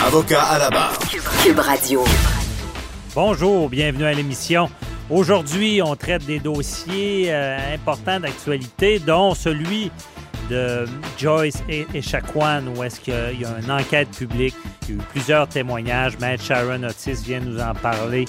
Avocat à la barre. Cube Radio. Bonjour, bienvenue à l'émission. Aujourd'hui, on traite des dossiers euh, importants d'actualité, dont celui de Joyce et Echaquan, où est-ce qu'il y a une enquête publique. Il y a eu plusieurs témoignages. Maître Sharon Otis vient nous en parler.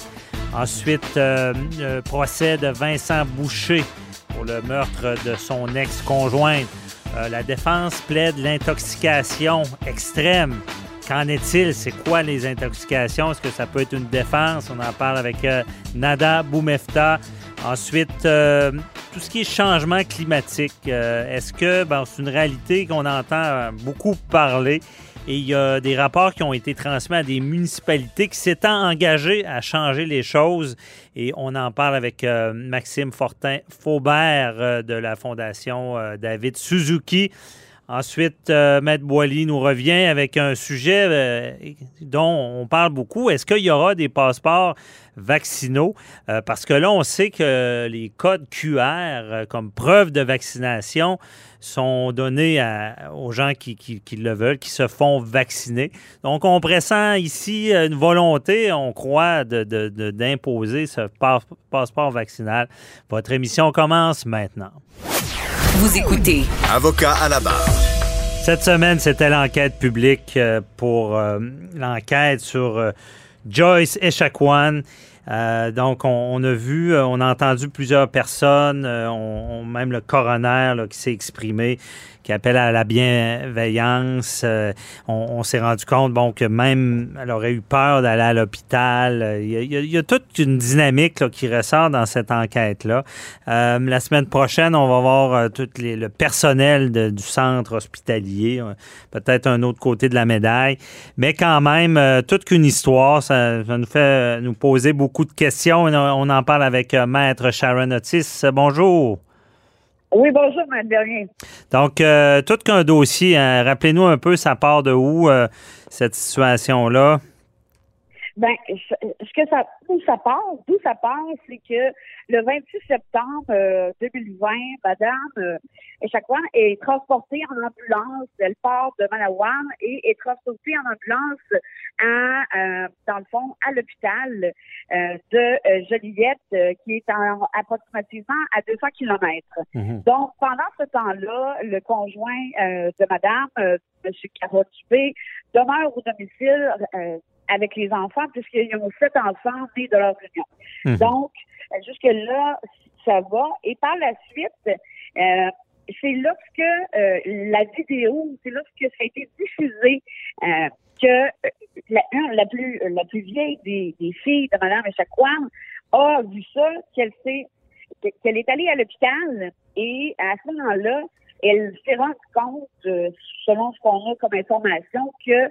Ensuite, euh, le procès de Vincent Boucher pour le meurtre de son ex-conjointe. Euh, la défense plaide l'intoxication extrême Qu'en est-il? C'est quoi les intoxications? Est-ce que ça peut être une défense? On en parle avec euh, Nada Boumefta. Ensuite, euh, tout ce qui est changement climatique. Euh, est-ce que ben, c'est une réalité qu'on entend beaucoup parler? Et il y a des rapports qui ont été transmis à des municipalités qui s'étaient engagées à changer les choses. Et on en parle avec Maxime Fortin Faubert de la Fondation David Suzuki. Ensuite, euh, Maître Boily nous revient avec un sujet euh, dont on parle beaucoup. Est-ce qu'il y aura des passeports vaccinaux? Euh, parce que là, on sait que les codes QR comme preuve de vaccination sont donnés aux gens qui, le veulent, qui se font vacciner. Donc, on pressent ici une volonté, on croit, d'imposer de, ce passeport vaccinal. Votre émission commence maintenant. Vous écoutez. Avocat à la barre. Cette semaine, c'était l'enquête publique euh, pour euh, l'enquête sur euh, Joyce Echaquan. donc, on, a vu, on a entendu plusieurs personnes, on, même le coroner qui s'est exprimé qui appelle à la bienveillance. Euh, on, s'est rendu compte bon, que même elle aurait eu peur d'aller à l'hôpital. Il, y, a, toute une dynamique qui ressort dans cette enquête-là. Euh, la semaine prochaine, on va voir euh, tout les, le personnel du centre hospitalier, peut-être un autre côté de la médaille. Mais quand même, toute qu'une histoire, ça, nous fait nous poser beaucoup de questions. On, en parle avec Maître Sharon Otis. Bonjour. Oui, bonjour, Mme Bernier. Donc, euh, tout qu'un dossier, hein. rappelez-nous un peu, ça part de où, euh, cette situation-là? Ben, ce que ça, d'où ça part, d'où ça part, c'est que le 26 septembre 2020, euh, Madame euh, fois est transportée en ambulance. Elle part de Malawan et est transportée en ambulance à, euh, dans le fond, à l'hôpital euh, de Joliette, qui est en, approximativement à 200 kilomètres. Mhm. Donc, pendant ce temps-là, le conjoint de Madame, M. Carot demeure au domicile avec les enfants, puisqu'ils ont sept enfants nés de leur union. Mhm. Donc, jusque-là, ça va. Et par la suite, euh, c'est lorsque euh, la vidéo, c'est lorsque ça a été diffusé euh, que la, la, plus la plus vieille des, filles de Mme Echaquan a vu ça, qu'elle s'est qu'elle est allée à l'hôpital et à ce moment-là, elle s'est rendue compte, selon ce qu'on a comme information, que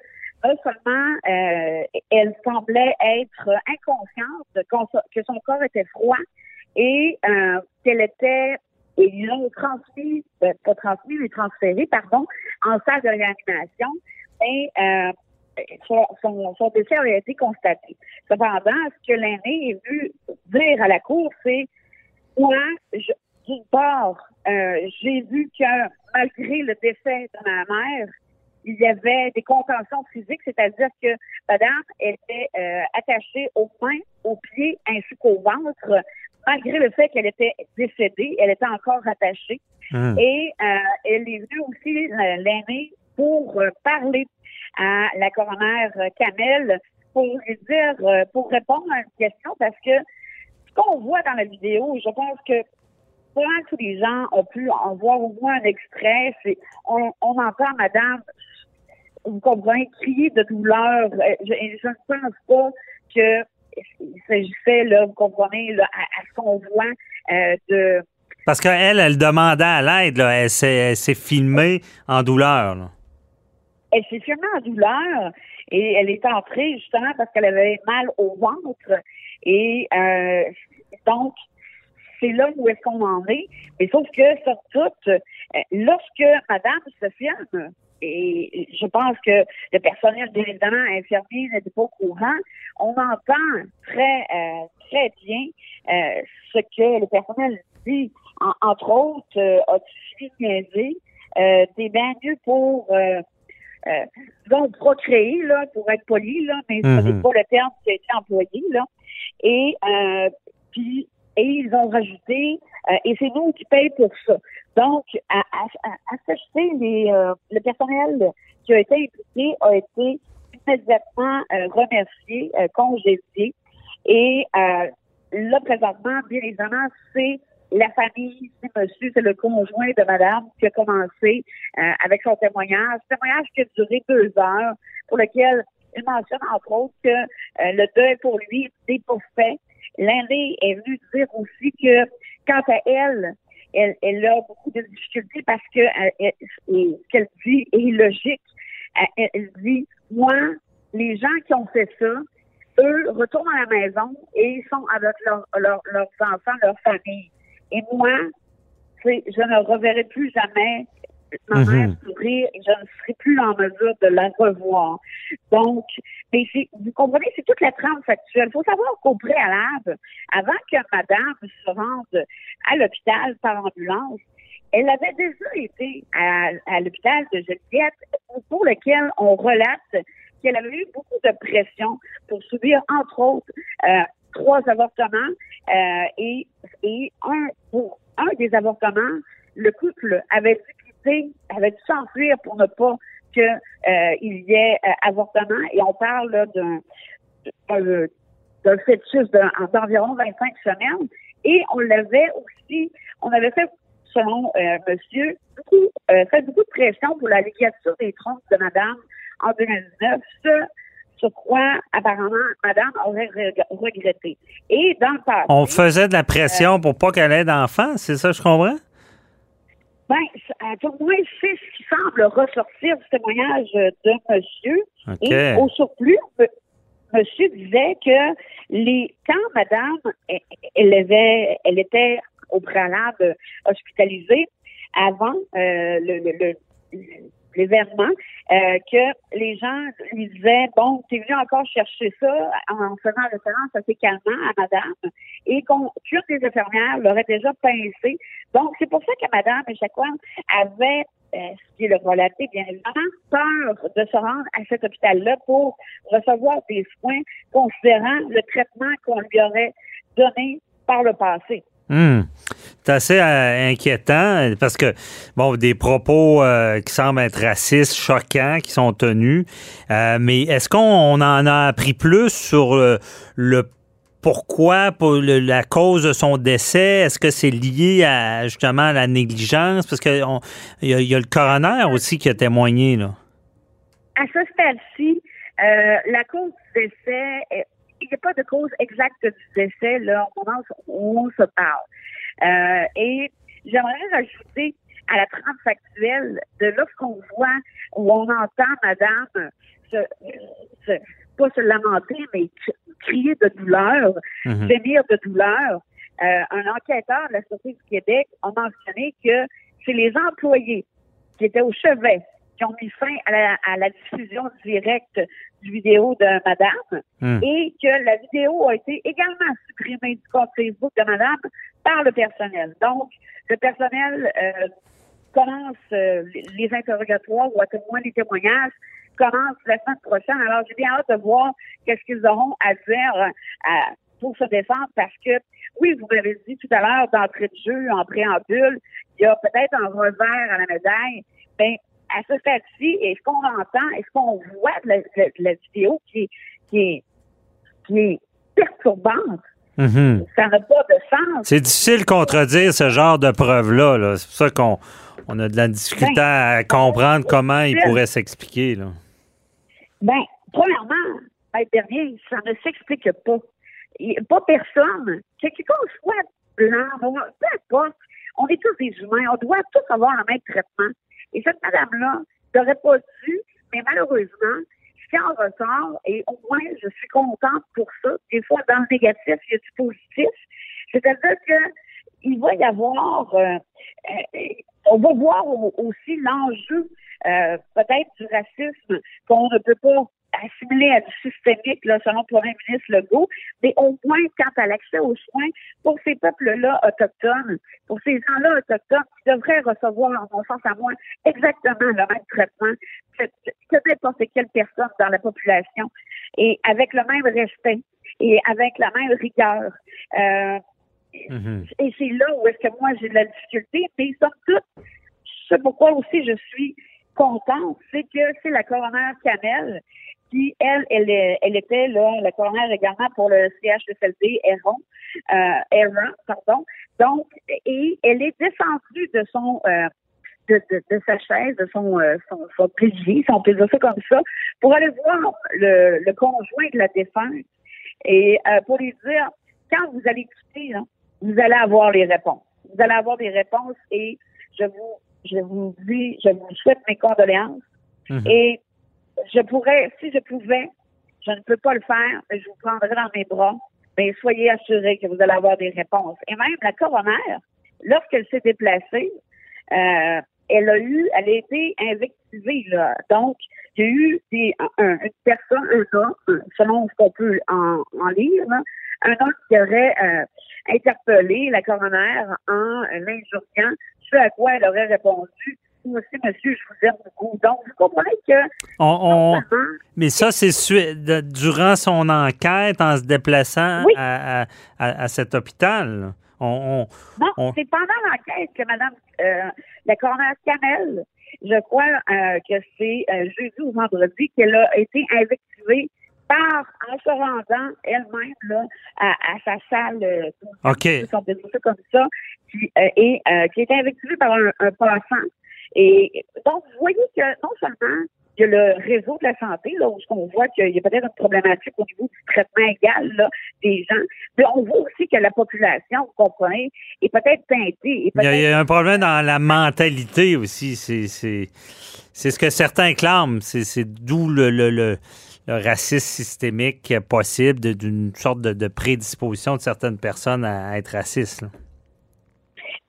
non seulement euh, elle semblait être inconsciente, que son corps était froid et euh, qu'elle était ils l'ont transmis, euh, pas transmis, mais transféré, pardon, en salle de réanimation. Et euh, son, son, son, décès a été constaté. Cependant, ce que l'aîné est vu dire à la cour, c'est moi, d'une part, euh, j'ai vu que malgré le décès de ma mère, il y avait des contentions physiques, c'est-à-dire que madame était euh, attachée aux mains, aux pieds ainsi qu'au ventre, malgré le fait qu'elle était décédée, elle était encore attachée. Hum. Et euh, elle est venue aussi, l'aînée, pour euh, parler à la coroner Kamel pour lui dire, euh, pour répondre à une question, parce que ce qu'on voit dans la vidéo, je pense que probablement tous les gens ont pu en voir au moins un extrait. C'est, on, on entend Madame, vous comprenez, crier de douleur. Euh, je, je ne pense pas que il s'agissait, là, vous comprenez, là, à, à voit euh, de... Parce qu'elle, elle demandait à l'aide, là. Elle s'est, filmée en douleur. Elle s'est filmée en douleur et elle est entrée justement parce qu'elle avait mal au ventre. Et euh, donc, c'est là où est-ce qu'on en est. Mais sauf que, surtout, euh, lorsque Madame se et je pense que le personnel, bien évidemment, infirmier n'était pas au courant, on entend très, euh, très bien euh, ce que le personnel dit. En, entre autres, euh, as-tu niaiser? Euh, t'es bien mieux pour euh, disons, procréer, là, pour être poli, là, mais Mhm. ce n'est pas le terme qui a été employé, là. Et euh, puis et ils ont rajouté euh, et c'est nous qui payons pour ça. Donc, à, à, à, s'acheter, les, euh, le personnel qui a été impliqué a été immédiatement euh, remercié, euh, congédié. Et euh, là, présentement, bien évidemment, c'est la famille, c'est monsieur, c'est le conjoint de madame qui a commencé euh, avec son témoignage. Témoignage qui a duré deux heures, pour lequel il mentionne, entre autres, que euh, le deuil pour lui n'est pas fait. L'année est venue dire aussi que, quant à elle, elle, elle a beaucoup de difficultés parce que euh, ce qu'elle dit est logique. Euh, Elle, dit, moi, les gens qui ont fait ça, eux retournent à la maison et sont avec leur- leurs enfants, leur famille. Et moi, je ne reverrai plus jamais ma mère sourire et je ne serai plus en mesure de la revoir. Donc, mais vous comprenez, c'est toute la trame factuelle. Il faut savoir qu'au préalable, avant que madame se rende à l'hôpital par ambulance, elle avait déjà été à, à l'hôpital de Joliette pour lequel on relate qu'elle avait eu beaucoup de pression pour subir, entre autres, euh, trois avortements euh, et, et un pour un des avortements, le couple avait dû quitter, avait dû s'enfuir pour ne pas que euh, y ait euh, avortement. Et on parle d'un d'un- fœtus d'environ 25 semaines. Et on l'avait aussi, on avait fait, selon euh, monsieur, beaucoup, fait beaucoup de pression pour la ligature des trompes de madame en 2019. Ce sur quoi, apparemment, madame aurait reg- regretté. Et dans le passé... On faisait de la pression pour pas qu'elle ait d'enfants, c'est ça, je comprends? Ben, à tout le moins, c'est ce qui semble ressortir du témoignage de monsieur. Et au surplus, monsieur disait que les quand madame, elle, elle avait, elle était au préalable hospitalisée avant euh, le, le- le- l'événement, euh, que les gens lui disaient, bon, t'es venu encore chercher ça en faisant référence à ses calmants à madame, et qu'on, qu'une des infirmières l'aurait déjà pincé. Donc, c'est pour ça que madame Echaquan avait euh, ce qui est le relaté, bien évidemment, peur de se rendre à cet hôpital-là pour recevoir des soins, considérant le traitement qu'on lui aurait donné par le passé. Hmm. C'est assez euh, inquiétant parce que, bon, des propos euh, qui semblent être racistes, choquants, qui sont tenus. Euh, mais est-ce qu'on on en a appris plus sur le, pourquoi, pour la cause de son décès? Est-ce que c'est lié à justement à la négligence? Parce qu'il y, a- le coroner aussi qui a témoigné. Là. À ce stade-ci, euh, la cause du décès, euh, il n'y a pas de cause exacte du décès là, au moment où on se parle. Euh, et j'aimerais rajouter à la trame factuelle de lorsqu'on voit, où on entend madame se, se- pas se lamenter, mais crier de douleur, Mhm. gémir de douleur. Euh, un enquêteur de la Sûreté du Québec a mentionné que c'est les employés qui étaient au chevet qui ont mis fin à la, à la diffusion directe du vidéo de madame Hmm. et que la vidéo a été également supprimée du compte Facebook de madame par le personnel. Donc, le personnel euh, commence euh, les- interrogatoires ou à témoin les témoignages commencent la semaine prochaine. Alors, j'ai bien hâte de voir qu'est-ce qu'ils auront à dire euh, pour se défendre parce que, oui, vous m'avez dit tout à l'heure d'entrée de jeu, en préambule, il y a peut-être un revers à la médaille, mais à ce stade-ci, est-ce qu'on entend, est-ce qu'on voit de la, vidéo qui, qui, est, qui est perturbante? Mhm. Ça n'a pas de sens. C'est difficile de contredire ce genre de preuves-là. C'est pour ça qu'on on a de la difficulté ben, à comprendre comment il pourrait s'expliquer. Ben, premièrement, ça ne s'explique pas. pas personne, que qu'on soit blanc, peu importe, on est tous des humains, on doit tous avoir le même traitement. Et cette madame-là n'aurait pas dû, mais malheureusement, en ressort, et au moins je suis contente pour ça, des fois dans le négatif, il y a du positif, c'est-à-dire que il va y avoir, euh, euh, on va voir aussi l'enjeu euh, peut-être du racisme qu'on ne peut pas assimilé à du systémique, là, selon le premier ministre Legault, mais au moins quant à l'accès aux soins pour ces peuples-là autochtones, pour ces gens-là autochtones qui devraient recevoir, en mon sens à moi, exactement le même traitement que, que n'importe quelle personne dans la population et avec le même respect et avec la même rigueur. Euh, mm-hmm. Et c'est là où est-ce que moi j'ai de la difficulté, mais somme toute, c'est pourquoi aussi je suis contente, c'est que c'est la coroner Canel elle, elle, elle était là, la coroner également pour le CHSLD Héron, euh, pardon. Donc, et elle est descendue de son euh, de, de, sa chaise, de son, euh, son, son si on peut dire ça comme ça, pour aller voir le, le conjoint de la défunte et euh, pour lui dire, quand vous allez écouter, vous allez avoir les réponses. Vous allez avoir des réponses et je vous, je vous dis, je vous souhaite mes condoléances. Mm-hmm. Et je pourrais, si je pouvais, je ne peux pas le faire, mais je vous prendrai dans mes bras. Mais soyez assurés que vous allez avoir des réponses. Et même la coroner, lorsqu'elle s'est déplacée, euh, elle a eu, elle a été invectivée. Là. Donc, il y a eu des, un, une un homme, selon ce qu'on peut en, en lire, un homme qui aurait euh, interpellé la coroner en l'injuriant, ce à quoi elle aurait répondu aussi, monsieur, je vous aime beaucoup. Donc, vous comprenez que. Mais ça, c'est durant son enquête en se déplaçant à, à, cet hôpital. On, non, c'est pendant l'enquête que Mme euh, la coroner Canel, je crois euh, que c'est euh, jeudi ou vendredi, qu'elle a été invectivée par, en se rendant elle-même à, sa salle, OK. comme ça, qui, et qui a été invectivée par un, un passant et donc, vous voyez que non seulement il y a le réseau de la santé, là, où on voit qu'il y a peut-être une problématique au niveau du traitement égal là, des gens, mais on voit aussi que la population, vous comprenez, est peut-être teintée. il, y a, un problème dans la mentalité aussi. C'est, c'est, ce que certains clament. C'est, d'où le, le, le, racisme systémique possible d'une sorte de, prédisposition de certaines personnes à, être racistes.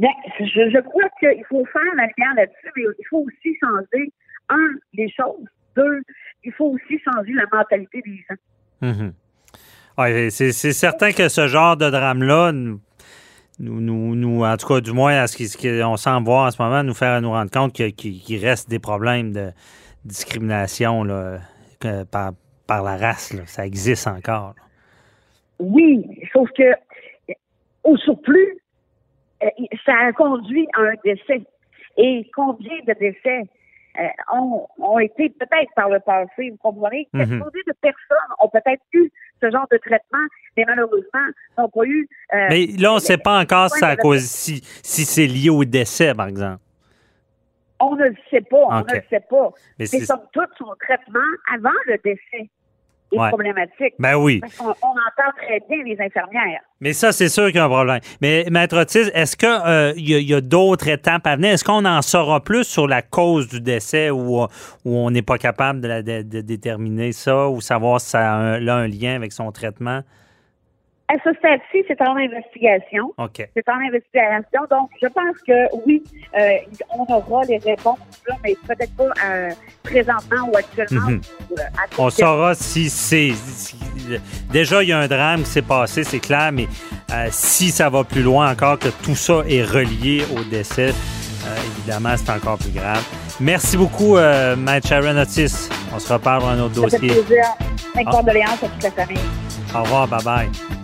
Bien, je, je crois qu'il faut faire la lumière là-dessus, mais il faut aussi changer, un, les choses. Deux, il faut aussi changer la mentalité des gens. Mhm. c'est certain que ce genre de drame-là, nous, nous, nous, en tout cas, du moins, à ce qu'on semble voir en ce moment, nous faire nous rendre compte qu'il reste des problèmes de discrimination là, par, par la race. Là. Ça existe encore. Oui, sauf que, au surplus, ça a conduit à un décès. Et combien de décès euh, ont, été peut-être par le passé, vous comprenez? Mhm. Combien de personnes ont peut-être eu ce genre de traitement, mais malheureusement n'ont pas eu. Euh, mais là, on ne sait pas encore si, si c'est lié au décès, par exemple. On ne le sait pas, on ne le sait pas. Mais, c'est somme toute son traitement avant le décès problématique. Ben oui. Parce on entend très bien les infirmières. Mais ça, c'est sûr qu'il y a un problème. Mais, Maître Otis, est-ce qu'il euh, y a, d'autres étapes à venir? Est-ce qu'on en saura plus sur la cause du décès ou, où on n'est pas capable de, déterminer ça ou savoir si ça a un lien avec son traitement? À ce stade-ci, c'est en investigation. OK. C'est en investigation. Donc, je pense que oui, euh, on aura les réponses, mais peut-être pas euh, présentement ou actuellement. Mhm. Euh, on saura si c'est. déjà, il y a un drame qui s'est passé, c'est clair, mais si ça va plus loin encore, que tout ça est relié au décès, évidemment, c'est encore plus grave. Merci beaucoup, Matt Sharon Otis. On se reparle dans un autre dossier. Fait plaisir. Mes condoléances à toute la famille. Au revoir, bye bye.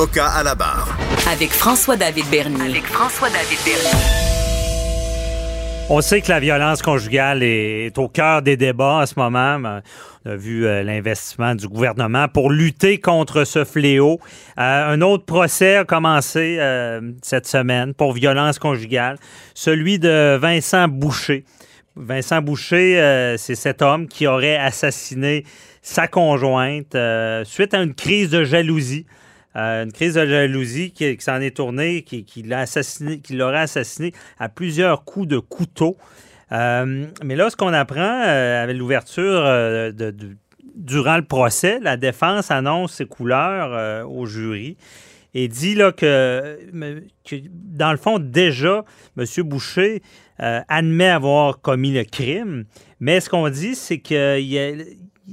Avocat à la barre. Avec François-David Bernier. Avec François-David Bernier. On sait que la violence conjugale est au cœur des débats en ce moment. On a vu euh, l'investissement du gouvernement pour lutter contre ce fléau. Euh, un autre procès a commencé euh, cette semaine pour violence conjugale, celui de Vincent Boucher. Vincent Boucher, c'est cet homme qui aurait assassiné sa conjointe suite à une crise de jalousie. Euh, une crise de jalousie qui, s'en est tournée, qui, qui l'a assassiné, qui l'aurait assassiné à plusieurs coups de couteau. Euh, mais là, ce qu'on apprend euh, avec l'ouverture durant le procès, la défense annonce ses couleurs au jury et dit là, que, dans le fond, déjà, M. Boucher admet avoir commis le crime. Mais ce qu'on dit, c'est que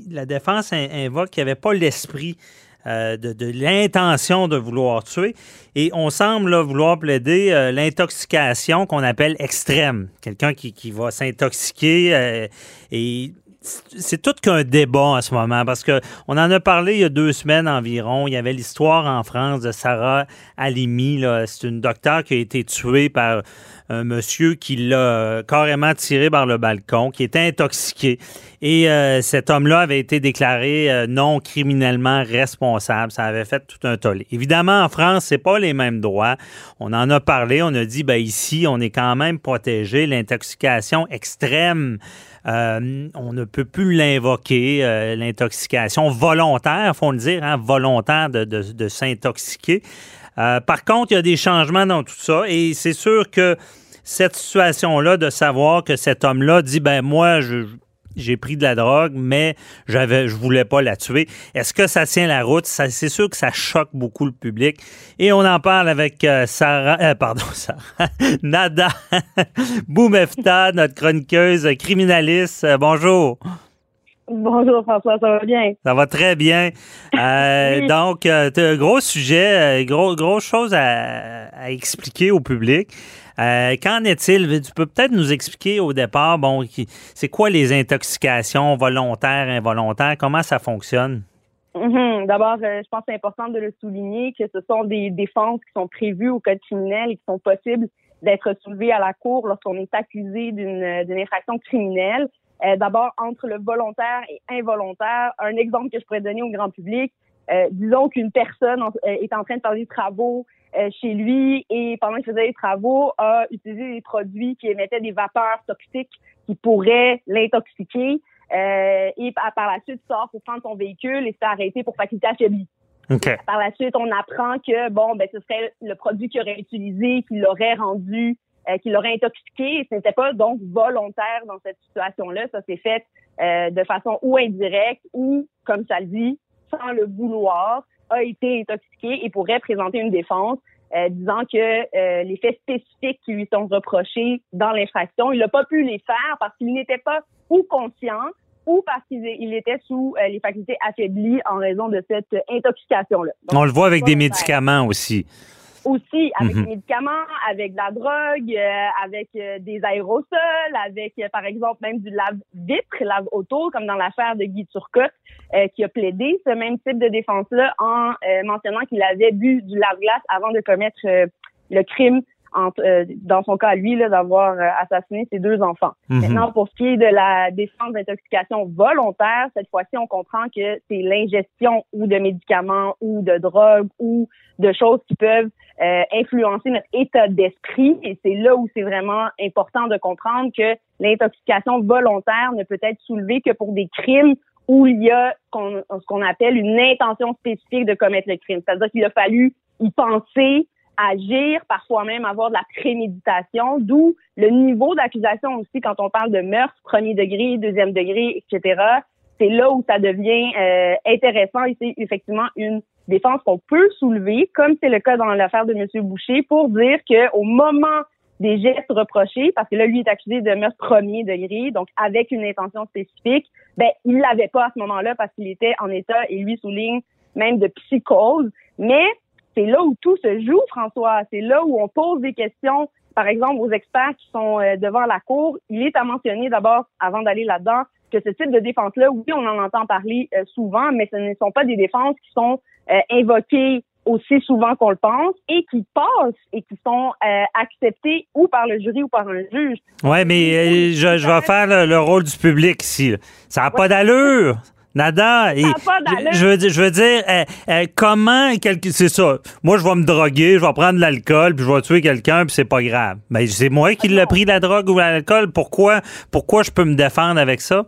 la défense invoque qu'il n'y avait pas l'esprit euh, de, l'intention de vouloir tuer. Et on semble vouloir plaider euh, l'intoxication qu'on appelle extrême. Quelqu'un qui, qui, va s'intoxiquer euh, et c'est tout qu'un débat en ce moment parce que on en a parlé il y a deux semaines environ. Il y avait l'histoire en France de Sarah Halimi. C'est une docteure qui a été tuée par un monsieur qui l'a carrément tiré par le balcon, qui était intoxiqué. Et euh, cet homme-là avait été déclaré euh, non criminellement responsable. Ça avait fait tout un tollé. Évidemment, en France, c'est pas les mêmes droits. On en a parlé. On a dit, ben ici, on est quand même protégé. L'intoxication extrême. Euh, on ne peut plus l'invoquer, l'intoxication volontaire, faut le dire, hein, volontaire de, s'intoxiquer. par contre, il y a des changements dans tout ça et c'est sûr que cette situation-là de savoir que cet homme-là dit ben moi je j'ai pris de la drogue, mais j'avais, je voulais pas la tuer. Est-ce que ça tient la route? c'est sûr que ça choque beaucoup le public. Et on en parle avec euh, Sarah, euh, pardon, Sarah, Nada Boumefta, notre chroniqueuse criminaliste. Euh, bonjour. Bonjour François, ça va bien? Ça va très bien. Donc, tu as un gros sujet, gros, grosse chose à expliquer au public. Euh, qu'en est-il? Tu peux peut-être nous expliquer au départ, bon, c'est quoi les intoxications volontaires, involontaires? Comment ça fonctionne? Mm-hmm. D'abord, euh, je pense que c'est important de le souligner que ce sont des défenses qui sont prévues au code criminel et qui sont possibles d'être soulevées à la cour lorsqu'on est accusé d'une infraction criminelle. Euh, d'abord, entre le volontaire et involontaire, un exemple que je pourrais donner au grand public, disons qu'une personne est en train de faire des travaux euh, chez lui et pendant qu'il faisait les travaux, a utilisé des produits qui émettaient des vapeurs toxiques qui pourraient l'intoxiquer. Euh, et par la suite sort pour prendre son véhicule et s'est arrêté pour faculté affaiblie. Par la suite, on apprend que bon, ben ce serait le produit qu'il aurait utilisé qui l'aurait rendu, euh, qui l'aurait intoxiqué. Et ce n'était pas donc volontaire dans cette situation-là. Ça s'est fait euh, de façon ou indirecte ou, comme ça le dit, sans le vouloir a été intoxiqué et pourrait présenter une défense euh, disant que euh, les faits spécifiques qui lui sont reprochés dans l'infraction, il n'a pas pu les faire parce qu'il n'était pas ou conscient ou parce qu'il était sous euh, les facultés affaiblies en raison de cette intoxication-là. On le voit avec des médicaments aussi aussi avec mhm. des médicaments, avec de la drogue, euh, avec euh, des aérosols, avec euh, par exemple même du lave-vitre, lave-auto, comme dans l'affaire de Guy Turcotte, qui a plaidé ce même type de défense-là en mentionnant qu'il avait bu du lave-glace avant de commettre le crime euh, dans son cas, lui, d'avoir euh, assassiné ses deux enfants. Mhm. Maintenant, pour ce qui est de la défense d'intoxication volontaire, cette fois-ci, on comprend que c'est l'ingestion ou de médicaments ou de drogues ou de choses qui peuvent euh, influencer notre état d'esprit. Et c'est là où c'est vraiment important de comprendre que l'intoxication volontaire ne peut être soulevée que pour des crimes où il y a ce qu'on appelle une intention spécifique de commettre le crime. C'est-à-dire qu'il a fallu y penser, agir, parfois même avoir de la préméditation, d'où le niveau d'accusation aussi quand on parle de meurtre, premier degré, deuxième degré, etc. c'est là où ça devient euh, intéressant et c'est effectivement une défense qu'on peut soulever, comme c'est le cas dans l'affaire de M. Boucher, pour dire que au moment des gestes reprochés, parce que là, lui est accusé de meurtre premier degré, donc avec une intention spécifique, ben, il l'avait pas à ce moment-là parce qu'il était en état, et lui souligne, même de psychose. Mais c'est là où tout se joue, François. C'est là où on pose des questions, par exemple, aux experts qui sont euh, devant la cour. Il est à mentionner d'abord, avant d'aller là-dedans, que ce type de défense-là, oui, on en entend parler euh, souvent, mais ce ne sont pas des défenses qui sont euh, invoquées aussi souvent qu'on le pense et qui passent et qui sont euh, acceptés ou par le jury ou par un juge. Oui, mais je, je, vais faire le, rôle du public ici. Ça n'a pas d'allure. Nada. Et je veux dire, je veux dire comment c'est ça. Moi, je vais me droguer, je vais prendre de l'alcool, puis je vais tuer quelqu'un, puis c'est pas grave. Mais c'est moi qui l'ai pris la drogue ou l'alcool. Pourquoi, pourquoi je peux me défendre avec ça?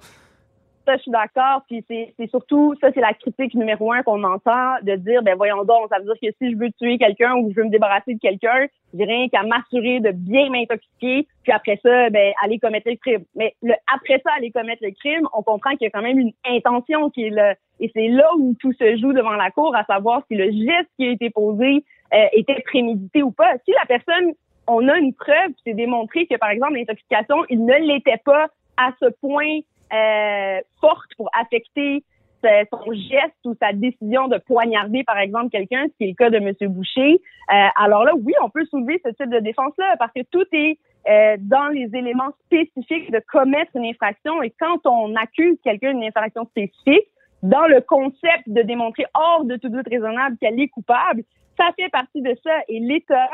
Je suis d'accord. Puis c'est surtout, ça, c'est la critique numéro un qu'on entend, de dire, ben voyons donc, ça veut dire que si je veux tuer quelqu'un ou je veux me débarrasser de quelqu'un, j'ai rien qu'à m'assurer de bien m'intoxiquer, puis après ça, ben aller commettre le crime. Mais après ça, aller commettre le crime, on comprend qu'il y a quand même une intention qui est là. Et c'est là où tout se joue devant la cour, à savoir si le geste qui a été posé euh, était prémédité ou pas. Si la personne, on a une preuve, c'est démontré que, par exemple, l'intoxication, il ne l'était pas à ce point euh, forte pour affecter son geste ou sa décision de poignarder, par exemple, quelqu'un, ce qui est le cas de M. Boucher. Euh, alors là, oui, on peut soulever ce type de défense-là parce que tout est euh, dans les éléments spécifiques de commettre une infraction. Et quand on accuse quelqu'un d'une infraction spécifique, dans le concept de démontrer hors de tout doute raisonnable qu'elle est coupable, ça fait partie de ça. Et l'État,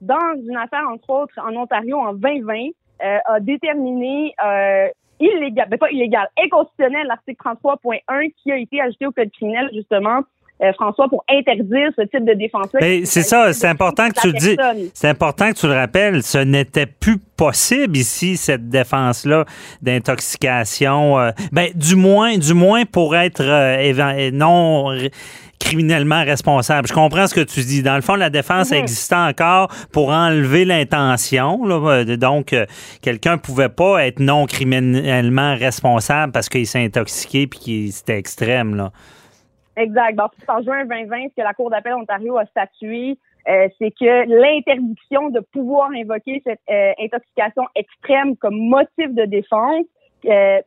dans une affaire, entre autres, en Ontario en 2020, euh, a déterminé euh, illégal, mais ben, pas illégal, inconstitutionnel l'article 33.1 qui a été ajouté au code criminel justement euh, François, pour interdire ce type de défense-là. Ben, c'est ça, c'est important que tu le dis. C'est important que tu le rappelles. Ce n'était plus possible ici, cette défense-là d'intoxication. Euh, ben, du moins, du moins pour être euh, non criminellement responsable. Je comprends ce que tu dis. Dans le fond, la défense mhm. existait encore pour enlever l'intention. Donc, euh, quelqu'un pouvait pas être non criminellement responsable parce qu'il s'est intoxiqué puis qu'il c'était extrême. Là. Exact. en juin 2020, ce que la Cour d'appel Ontario a statué, euh, c'est que l'interdiction de pouvoir invoquer cette euh, intoxication extrême comme motif de défense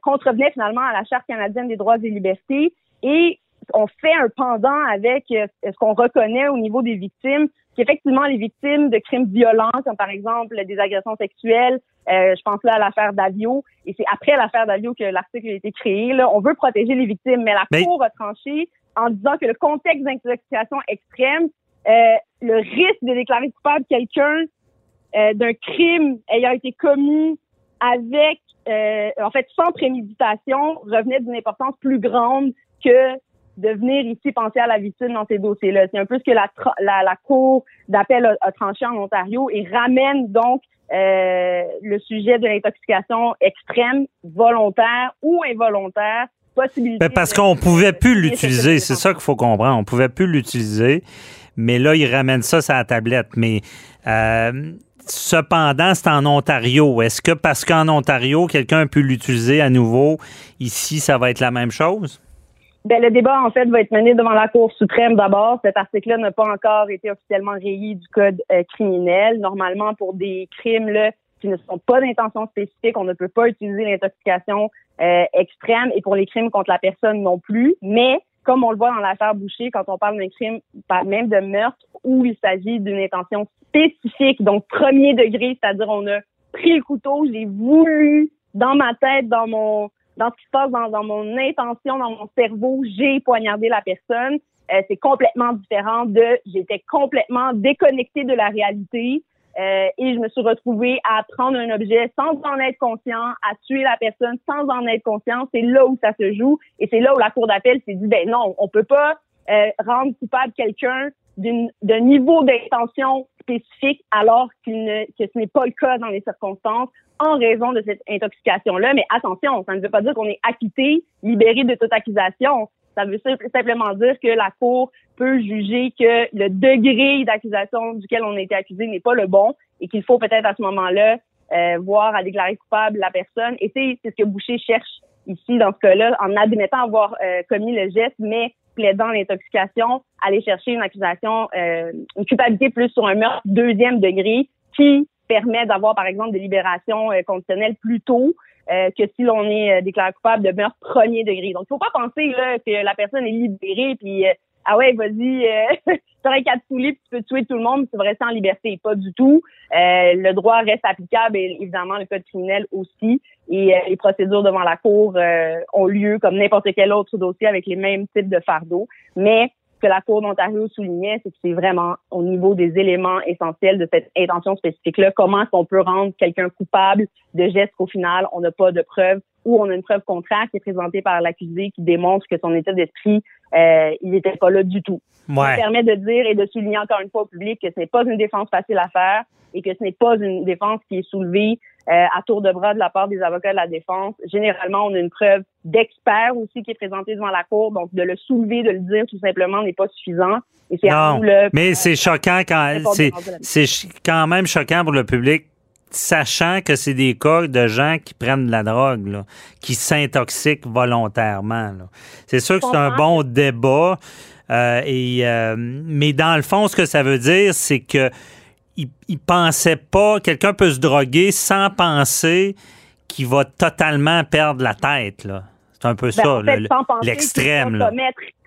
contrevenait finalement à la Charte canadienne des droits et libertés et on fait un pendant avec euh, ce qu'on reconnaît au niveau des victimes, qu'effectivement les victimes de crimes violents, comme par exemple des agressions sexuelles, euh, je pense là à l'affaire Davio, et c'est après l'affaire Davio que l'article a été créé. Là, on veut protéger les victimes, mais la Cour a tranché en disant que le contexte d'intoxication extrême, euh, le risque de déclarer coupable quelqu'un d'un crime ayant été commis avec, en fait, sans préméditation, revenait d'une importance plus grande que de venir ici penser à la victime dans ces dossiers-là. C'est un peu ce que la, la, Cour d'appel a, tranché en Ontario et ramène donc euh, le sujet de l'intoxication extrême, volontaire ou involontaire, possibilité. Ben parce qu'on pouvait plus l'utiliser, c'est ça qu'il faut comprendre. On pouvait plus l'utiliser, mais là, ils ramènent ça sur la tablette. Mais euh, cependant, c'est en Ontario. Est-ce que parce qu'en Ontario, quelqu'un a pu l'utiliser à nouveau, ici, ça va être la même chose? Ben, le débat, en fait, va être mené devant la Cour suprême d'abord. Cet article-là n'a pas encore été officiellement rayé du code euh, criminel. Normalement, pour des crimes là, qui ne sont pas d'intention spécifique, on ne peut pas utiliser l'intoxication euh, extrême et pour les crimes contre la personne non plus. Mais comme on le voit dans l'affaire Boucher, quand on parle d'un crime, même de meurtre, où il s'agit d'une intention spécifique, donc premier degré, c'est-à-dire on a pris le couteau, j'ai voulu dans ma tête, dans mon dans ce qui se passe dans, mon intention, dans mon cerveau, j'ai poignardé la personne. Euh, c'est complètement différent de j'étais complètement déconnectée de la réalité euh, et je me suis retrouvée à prendre un objet sans en être conscient, à tuer la personne sans en être conscient. C'est là où ça se joue et c'est là où la cour d'appel s'est dit ben non, on peut pas euh, rendre coupable quelqu'un d'un niveau d'intention spécifique alors ne, que ce n'est pas le cas dans les circonstances en raison de cette intoxication-là. Mais attention, ça ne veut pas dire qu'on est acquitté, libéré de toute accusation. Ça veut simplement dire que la Cour peut juger que le degré d'accusation duquel on a été accusé n'est pas le bon et qu'il faut peut-être à ce moment-là euh, voir à déclarer coupable la personne. Et c'est ce que Boucher cherche ici, dans ce cas-là, en admettant avoir euh, commis le geste, mais plaidant l'intoxication, aller chercher une accusation, euh, une culpabilité plus sur un meurtre deuxième degré qui permet d'avoir, par exemple, des libérations euh, conditionnelles plus tôt euh, que si l'on est déclaré coupable de meurtre premier degré. Donc, il faut pas penser là, que la personne est libérée puis ah ouais, vas-y, euh, tu aurais quatre poulies puis tu peux tuer tout le monde, tu vas rester en liberté. Pas du tout. Euh, le droit reste applicable et évidemment le code criminel aussi. Et euh, les procédures devant la cour euh, ont lieu comme n'importe quel autre dossier avec les mêmes types de fardeaux. Mais que la Cour d'Ontario soulignait, c'est que c'est vraiment au niveau des éléments essentiels de cette intention spécifique-là, comment est-ce qu'on peut rendre quelqu'un coupable de gestes qu'au final, on n'a pas de preuves ou on a une preuve contraire qui est présentée par l'accusé qui démontre que son état d'esprit, euh, il n'était pas là du tout. Ça permet de dire et de souligner encore une fois au public que ce n'est pas une défense facile à faire et que ce n'est pas une défense qui est soulevée euh, à tour de bras de la part des avocats de la défense. Généralement, on a une preuve d'expert aussi qui est présentée devant la cour, donc de le soulever, de le dire tout simplement n'est pas suffisant. Et c'est non, mais c'est choquant quand c'est quand même choquant pour le public sachant que c'est des cas de gens qui prennent de la drogue, qui s'intoxiquent volontairement. C'est sûr que c'est un bon débat, euh, et, euh, mais dans le fond, ce que ça veut dire, c'est que il, pensait pas, quelqu'un peut se droguer sans penser qu'il va totalement perdre la tête. C'est un peu ben, ça, l'extrême.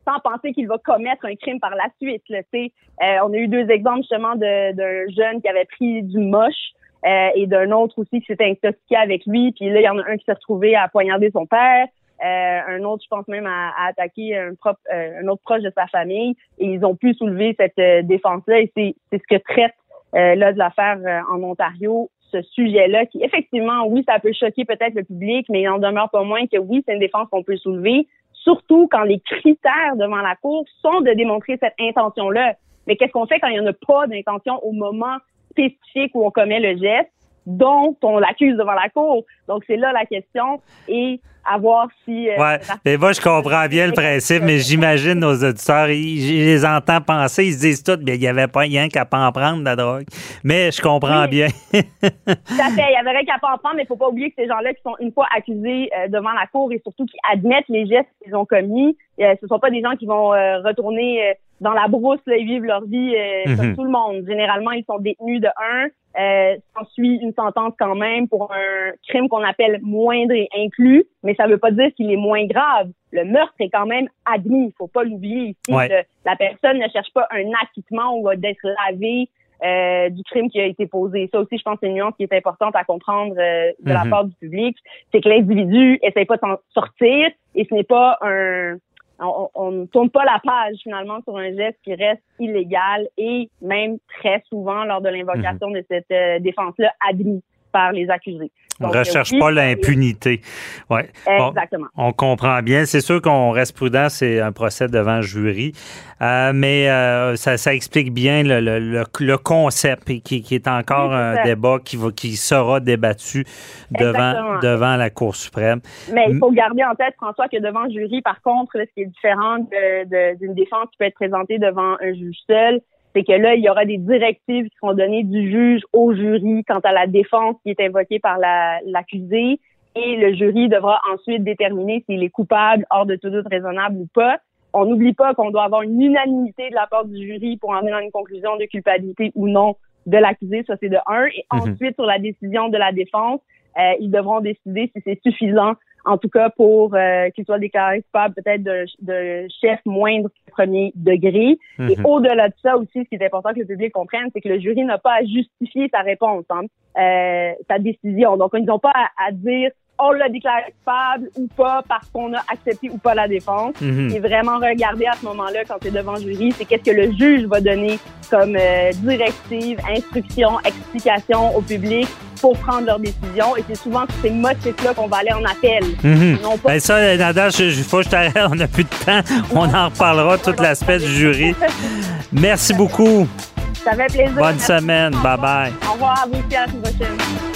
sans penser qu'il va commettre un crime par la suite. Là, euh, on a eu deux exemples justement d'un jeune qui avait pris du moche euh, et d'un autre aussi qui s'était intoxiqué avec lui. Puis là, il y en a un qui s'est retrouvé à poignarder son père. Euh, un autre, je pense même, à, attaquer un, propre, euh, un autre proche de sa famille. Et ils ont pu soulever cette défense-là. Et c'est ce que traite là de l'affaire en Ontario, ce sujet-là, qui effectivement, oui, ça peut choquer peut-être le public, mais il en demeure pas moins que oui, c'est une défense qu'on peut soulever, surtout quand les critères devant la Cour sont de démontrer cette intention-là. Mais qu'est-ce qu'on fait quand il n'y en a pas d'intention au moment spécifique où on commet le geste? Dont on l'accuse devant la cour. Donc, c'est là la question et à voir si... Euh, ouais, mais moi, je comprends bien le principe, mais j'imagine nos auditeurs, ils, je les entends penser, ils se disent tout, mais il n'y avait pas rien qu'à pas en prendre de la drogue. Mais je comprends bien. tout à fait, il n'y avait rien qu'à pas en prendre, mais il ne faut pas oublier que ces gens-là qui sont une fois accusés euh, devant la cour et surtout qui admettent les gestes qu'ils ont commis, euh, ce ne sont pas des gens qui vont retourner dans la brousse, là, ils vivent leur vie euh, comme mhm. tout le monde. Généralement, ils sont détenus de un. Euh, suit une sentence quand même pour un crime qu'on appelle moindre et inclus, mais ça ne veut pas dire qu'il est moins grave. Le meurtre est quand même admis, il faut pas l'oublier ici. la personne ne cherche pas un acquittement ou d'être lavé euh, du crime qui a été posé. Ça aussi, je pense, c'est une nuance qui est importante à comprendre euh, de la mhm. part du public. C'est que l'individu essaie pas de s'en sortir et ce n'est pas un on, ne tourne pas la page finalement sur un geste qui reste illégal et même très souvent lors de l'invocation mhm. de cette euh, défense-là admis par les accusés. On ne recherche pas l'impunité. Ouais. Exactement. on comprend bien. C'est sûr qu'on reste prudent, c'est un procès devant jury. Euh, mais euh, ça, ça, explique bien le, le, le, concept et qui, qui, est encore un débat qui, va, qui sera débattu devant, devant la Cour suprême. Mais il faut garder en tête, François, que devant jury, par contre, ce qui est différent d'une défense qui peut être présentée devant un juge seul, c'est que là, il y aura des directives qui seront données du juge au jury quant à la défense qui est invoquée par l'accusé. et le jury devra ensuite déterminer s'il est coupable hors de tout doute raisonnable ou pas. On n'oublie pas qu'on doit avoir une unanimité de la part du jury pour en venir à une conclusion de culpabilité ou non de l'accusé. Ça, c'est de un. Et mhm. ensuite, sur la décision de la défense, euh, ils devront décider si c'est suffisant en tout cas pour euh, qu'il soit déclaré coupable peut-être de, chef moindre premier degré. Et mhm. au-delà de ça aussi, ce qui est important que le public comprenne, c'est que le jury n'a pas à justifier sa réponse, hein, euh, sa décision. Donc, ils n'ont pas à dire on l'a déclaré coupable ou pas parce qu'on a accepté ou pas la défense. Mhm. Et vraiment regarder à ce moment-là, quand c'est devant le jury, c'est qu'est-ce que le juge va donner comme euh, directive, instruction, explication au public pour prendre leur décision. Et c'est souvent ces motifs-là qu'on va aller en appel. Mhm. Ben ça, Nada, il faut que je t'arrête. On n'a plus de temps. On en reparlera tout l'aspect du jury. Merci beaucoup. Ça fait plaisir. Bonne semaine. Bye-bye. Au revoir à vous aussi. À la prochaine.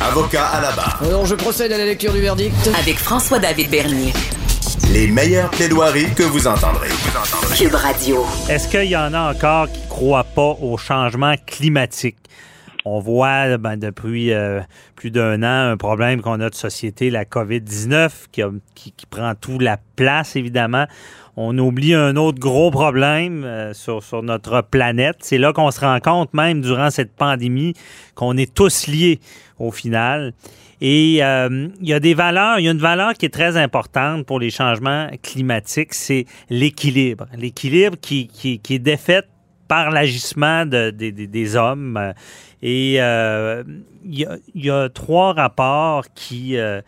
Avocat à la barre. Alors, je procède à la lecture du verdict. Avec François-David Bernier. Les meilleures plaidoiries que vous entendrez. Cube Radio. Est-ce qu'il y en a encore qui ne croient pas au changement climatique? On voit ben, depuis euh, plus d'un an un problème qu'on a de société, la COVID-19, qui, a- qui- qui prend tout la place, évidemment. On oublie un autre gros problème euh, sur, sur notre planète. C'est là qu'on se rend compte, même durant cette pandémie, qu'on est tous liés au final. Et euh, il y a des valeurs, il y a une valeur qui est très importante pour les changements climatiques, c'est l'équilibre. L'équilibre qui, qui, est défaite par l'agissement de- des- hommes. Et euh, il y, a, trois rapports qui euh,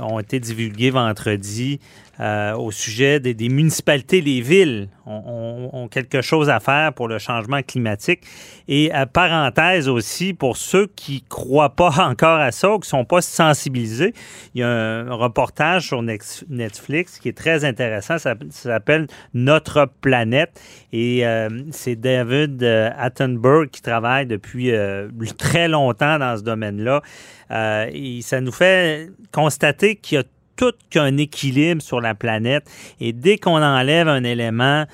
ont été divulgués vendredi euh, au sujet des, municipalités, les villes ont, quelque chose à faire pour le changement climatique. Et à parenthèse aussi, pour ceux qui croient pas encore à ça ou qui sont pas sensibilisés, il y a un reportage sur Netflix qui est très intéressant. Ça, s'appelle Notre planète. Et euh, c'est David euh, Attenborough qui travaille depuis euh, très longtemps dans ce domaine-là. Euh, et ça nous fait constater qu'il y a tout qu'un équilibre sur la planète. Et dès qu'on enlève un élément,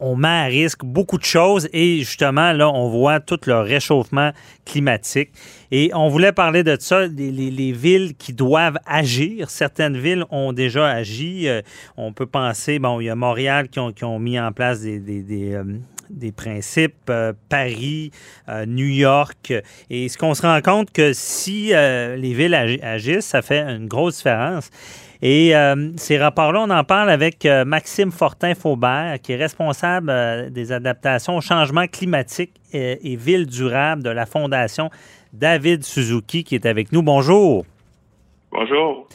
on, met à risque beaucoup de choses et justement, là, on voit tout le réchauffement climatique. Et on voulait parler de ça, les, les- les villes qui doivent agir. Certaines villes ont déjà agi. Euh, on peut penser, bon, il y a Montréal qui ont, mis en place des, euh, des principes, euh, Paris, euh, New York. Et ce qu'on se rend compte que si euh, les villes agi- agissent, ça fait une grosse différence. Et ces rapports-là, on en parle avec Maxime Fortin-Faubert, qui est responsable des adaptations au changement climatique et, et villes durables de la Fondation David Suzuki, qui est avec nous. Bonjour. Bonjour.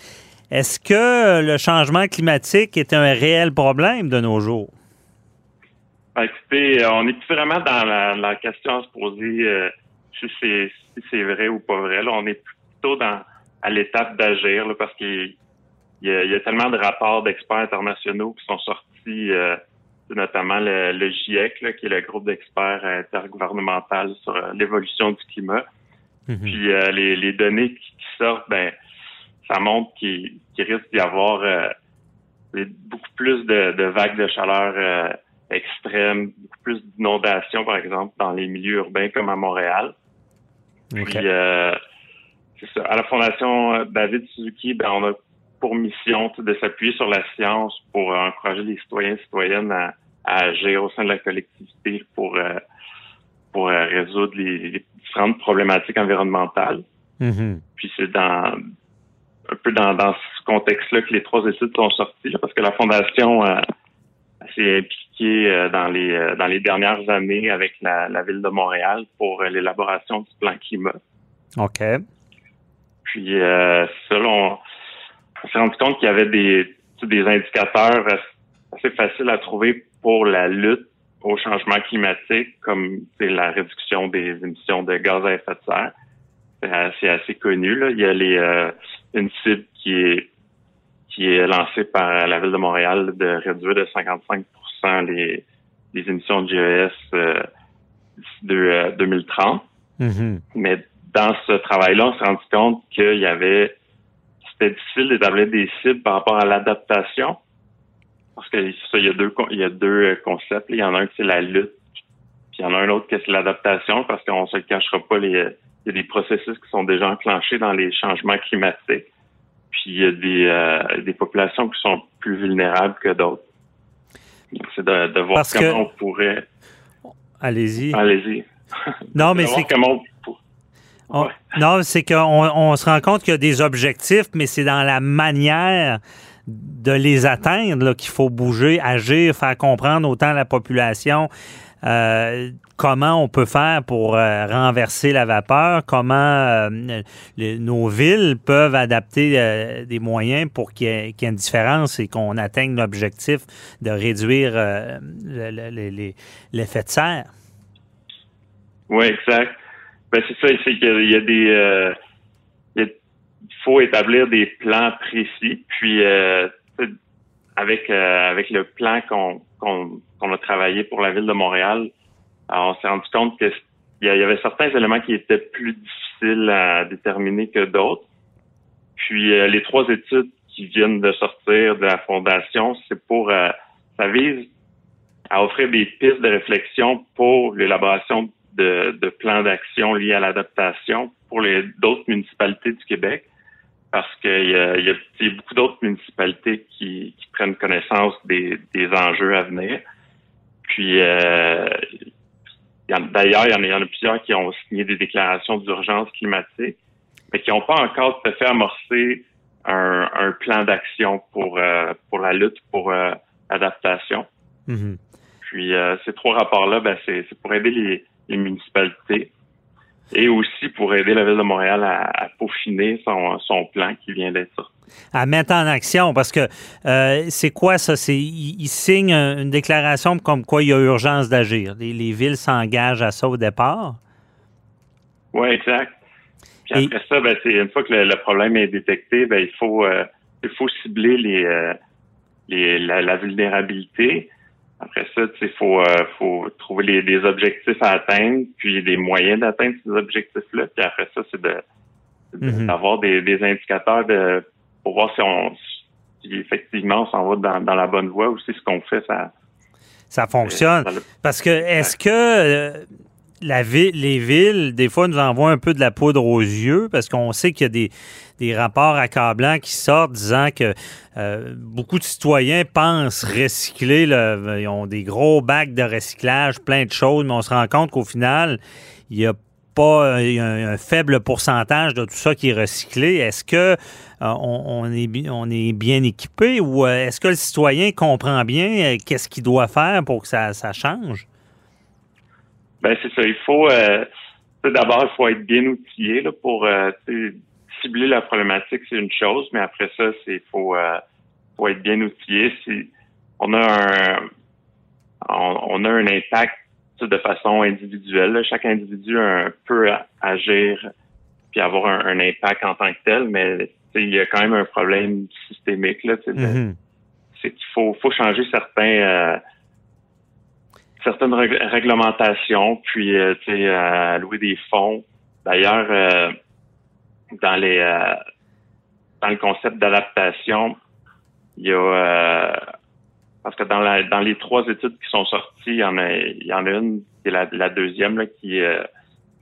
Est-ce que le changement climatique est un réel problème de nos jours? Ben, écoutez, euh, on est vraiment dans la, la question à se poser euh, si c'est si vrai ou pas vrai. Là, on est plutôt dans à l'étape d'agir parce qu'il il y, a, il y a tellement de rapports d'experts internationaux qui sont sortis, euh, notamment le, le GIEC, là, qui est le groupe d'experts intergouvernemental sur euh, l'évolution du climat. Puis euh, les, les données qui, qui sortent, ben, ça montre qu'il qu'il risque d'y avoir euh, beaucoup plus de, de vagues de chaleur euh, extrêmes, beaucoup plus d'inondations, par exemple, dans les milieux urbains comme à Montréal. Puis, euh, ça. À la Fondation euh, David Suzuki, ben, on a pour mission de s'appuyer sur la science pour euh, encourager les citoyens et citoyennes à, à agir au sein de la collectivité pour, euh, pour résoudre les, les différentes problématiques environnementales. Puis c'est dans un peu dans, dans ce contexte-là que les trois études sont sorties, là, parce que la Fondation s'est impliquée euh, dans les euh, dans les dernières années avec la, la ville de Montréal pour euh, l'élaboration du plan climat. OK. Puis euh, là, on, s'est rendu compte qu'il y avait des, des indicateurs assez faciles à trouver pour la lutte au changement climatique, comme la réduction des émissions de gaz à effet de serre. C'est assez, assez connu. Là. Il y a les, euh, une cible qui est qui est lancée par la ville de Montréal de réduire de 55 les, les émissions de GES euh, d'ici de, euh, 2030. Mais dans ce travail-là, on s'est rendu compte qu'il y avait, c'était difficile d'établir des cibles par rapport à l'adaptation. Parce que ça, il y a deux, il y a deux euh, concepts. Il y en a un qui c'est la lutte, puis il y en a un autre qui c'est l'adaptation, parce qu'on se le cachera pas, les, il y a des processus qui sont déjà enclenchés dans les changements climatiques. Puis il y a des, euh, des populations qui sont plus vulnérables que d'autres. C'est de, de voir Parce comment que- on pourrait. Allez-y. Allez-y. Non, mais c'est comment on On- Non, c'est qu'on on se rend compte qu'il y a des objectifs, mais c'est dans la manière de les atteindre qu'il faut bouger, agir, faire comprendre autant la population euh, comment on peut faire pour euh, renverser la vapeur, comment euh, nos villes peuvent adapter euh, des moyens pour qu'il y, ait une différence et qu'on atteigne l'objectif de réduire l'effet de serre. Oui, exact. Ben, c'est ça, c'est qu'il y a des il faut établir des plans précis, puis avec avec le plan qu'on qu'on a travaillé pour la ville de Montréal, on s'est rendu compte qu'il y avait certains éléments qui étaient plus difficiles à déterminer que d'autres. Puis euh, les trois études qui viennent de sortir de la fondation, c'est pour euh, ça vise à offrir des pistes de réflexion pour l'élaboration de, plans d'action liés à l'adaptation pour les d'autres municipalités du Québec parce qu'il y, a, beaucoup d'autres municipalités qui, prennent connaissance des, enjeux à venir. Puis, euh, d'ailleurs, il y, en a, plusieurs qui ont signé des déclarations d'urgence climatique, mais qui n'ont pas encore fait amorcer un, plan d'action pour euh, pour la lutte pour euh, l'adaptation. Mm-hmm. Puis, ces trois rapports-là, ben, c'est pour aider les municipalités et aussi pour aider la Ville de Montréal à, peaufiner son, plan qui vient d'être sorti. À mettre en action, parce que euh, c'est quoi ça? C'est Ils signent une déclaration comme quoi il y a urgence d'agir. Les, villes s'engagent à ça au départ? Oui, exact. Puis après ça, ben, une fois que le, problème est détecté, ben, il faut euh, il faut cibler les, euh, les la, vulnérabilité après ça, il faut, euh, faut trouver les, des objectifs à atteindre, puis des moyens d'atteindre ces objectifs-là. Puis après ça, c'est de, mhm. d'avoir des, des, indicateurs de, pour voir si on si effectivement on s'en va dans, dans, la bonne voie ou si ce qu'on fait, ça. Ça fonctionne. Parce que est-ce que euh, la ville, les villes, des fois, nous envoient un peu de la poudre aux yeux parce qu'on sait qu'il y a des, des rapports accablants qui sortent disant que euh, beaucoup de citoyens pensent recycler, ils ont des gros bacs de recyclage, plein de choses, mais on se rend compte qu'au final, il y a pas un, faible pourcentage de tout ça qui est recyclé. Est-ce que euh, on, est, on est bien équipé ou euh, est-ce que le citoyen comprend bien qu'est-ce qu'il doit faire pour que ça, ça change? Ben c'est ça. Il faut d'abord il faut être bien outillé là, pour cibler la problématique, c'est une chose, mais après ça, c'est faut euh, faut être bien outillé. Si on a un on, a un impact de façon individuelle, chaque individu peut agir puis avoir un, impact en tant que tel, mais il y a quand même un problème systémique là. Mm-hmm. C'est qu'il faut faut changer certains euh, certaines réglementations, puis euh, allouer des fonds. D'ailleurs, euh, dans les euh, dans le concept d'adaptation, il y a euh, parce que dans la dans les trois études qui sont sorties, il y en a il y en a une qui est la, la deuxième là, qui, euh,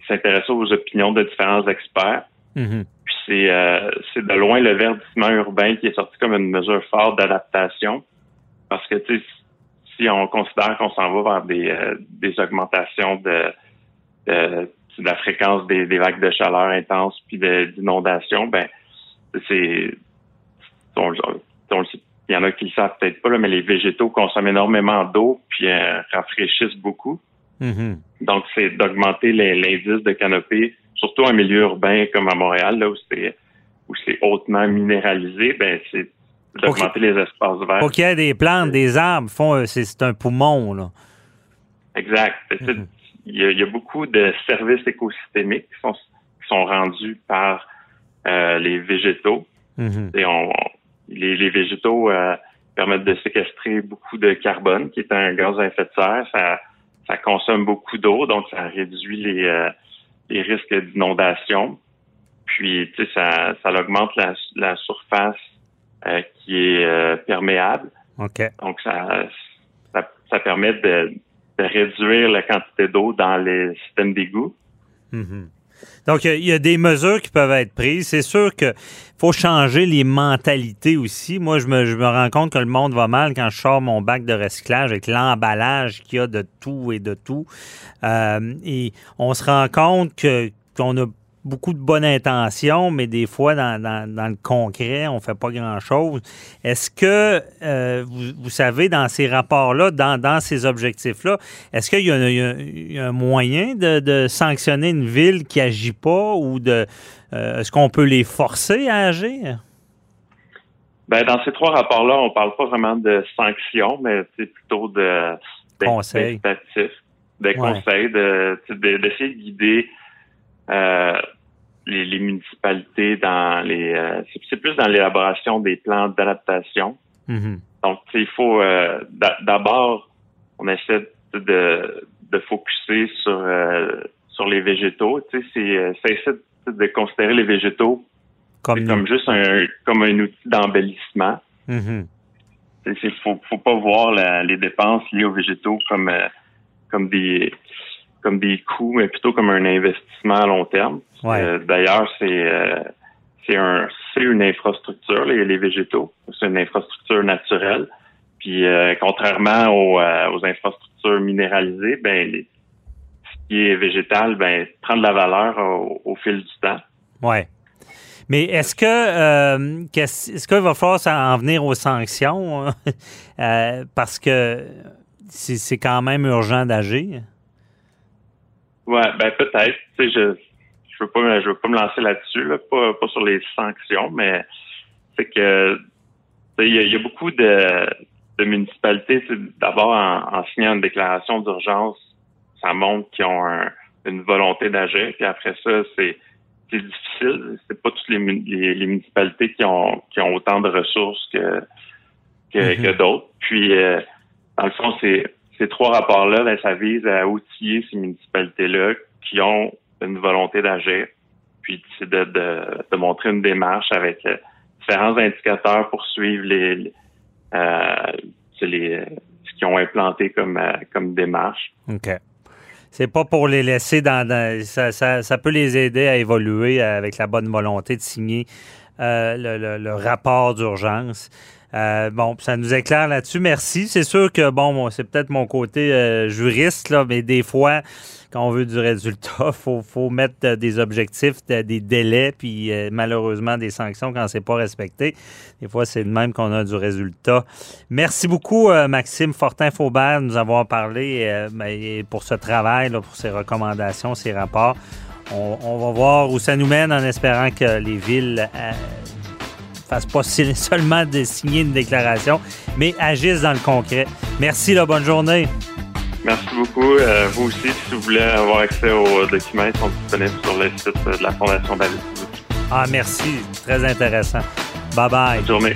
s'intéresse aux opinions de différents experts. Mm-hmm. Puis c'est c'est de loin le verdissement urbain qui est sorti comme une mesure forte d'adaptation parce que tu sais si on considère qu'on s'en va vers des des augmentations de, de de la fréquence des, vagues de chaleur intenses puis d'inondations, ben c'est il y en a qui le savent peut-être pas, mais les végétaux consomment énormément d'eau puis euh, rafraîchissent beaucoup. Mm-hmm. Donc, c'est d'augmenter l'indice de canopée, surtout en milieu urbain comme à Montréal, là où c'est où c'est hautement minéralisé, ben c'est d'augmenter les espaces verts. Faut qu'il y ait des plantes, des arbres, font euh, c'est un poumon là. Exact. Mm-hmm il y, a, beaucoup de services écosystémiques qui sont, qui sont rendus par euh, les végétaux. Mm-hmm. Et on, les, les, végétaux euh, permettent de séquestrer beaucoup de carbone, qui est un gaz à effet de serre. Ça, ça consomme beaucoup d'eau, donc ça réduit les, euh, les risques d'inondation. Puis, tu sais, ça, ça augmente la, la surface qui est perméable. Donc, ça, ça, ça permet de, de réduire la quantité d'eau dans les systèmes d'égout. Mhm. Donc, il y, a des mesures qui peuvent être prises. C'est sûr qu'il faut changer les mentalités aussi. Moi, je me, je me, rends compte que le monde va mal quand je sors mon bac de recyclage avec l'emballage qu'il y a de tout et de tout. Euh, et on se rend compte que qu'on a beaucoup de bonnes intentions, mais des fois, dans, le concret, on ne fait pas grand-chose. Est-ce que, euh, vous, savez, dans ces rapports-là, dans, ces objectifs-là, est-ce qu'il y, a un moyen de, sanctionner une ville qui n'agit pas ou de euh, est-ce qu'on peut les forcer à agir? Ben, dans ces trois rapports-là, on parle pas vraiment de sanctions, mais c'est plutôt de conseils, des conseils, d'essayer de, guider euh, les, municipalités dans les. Euh, c'est plus dans l'élaboration des plans d'adaptation. Mm-hmm. Donc, il faut euh, d'abord, on essaie de de focuser sur sur les végétaux. Tu sais, c'est de considérer les végétaux comme, comme juste un comme un outil d'embellissement. Mm-hmm. Il faut, faut pas voir les dépenses liées aux végétaux comme comme des comme des coûts, mais plutôt comme un investissement à long terme. Euh, d'ailleurs, c'est euh, c'est un c'est une infrastructure les, les végétaux, c'est une infrastructure naturelle. Puis euh, contrairement aux, aux, infrastructures minéralisées, ben les, ce qui est végétal, ben prend de la valeur au, au fil du temps. Ouais. Mais est-ce que euh, est-ce qu'il va falloir en venir aux sanctions? euh, parce que c'est quand même urgent d'agir. Ouais, ben peut-être. Tu sais, je je veux pas je veux pas me lancer là-dessus, là, pas, pas sur les sanctions, mais c'est que il y, a beaucoup de, de municipalités, d'abord en, signant une déclaration d'urgence, ça montre qu'ils ont une volonté d'agir, puis après ça, c'est c'est difficile. C'est pas toutes les, les, municipalités qui ont qui ont autant de ressources que que, mm-hmm. d'autres. Puis euh, dans le fond, c'est ces trois rapports-là, ben, ça vise à outiller ces municipalités-là qui ont une volonté d'agir, puis de, montrer une démarche avec euh, différents indicateurs pour suivre euh, ce qu'ils ont implanté comme, euh, comme démarche. OK. C'est pas pour les laisser dans, ça, peut les aider à évoluer avec la bonne volonté de signer le, rapport d'urgence. Euh, bon, ça nous éclaire là-dessus. Merci. C'est sûr que, bon, c'est peut-être mon côté euh, juriste, là, mais des fois, quand on veut du résultat, il faut, mettre euh, des objectifs, des délais, puis malheureusement des sanctions quand c'est pas respecté. Des fois, c'est le même qu'on a du résultat. Merci beaucoup, Maxime Fortin-Faubert, de nous avoir parlé ben, pour ce travail, pour ces recommandations, ces rapports. On, va voir où ça nous mène en espérant que les villes fassent pas seulement de signer une déclaration, mais agissent dans le concret. Merci, la bonne journée. Merci beaucoup. Euh, vous aussi, si vous voulez avoir accès aux documents, ils sont disponibles sur le site de la Fondation David Ah, merci. Très intéressant. Bye bye. Bonne journée.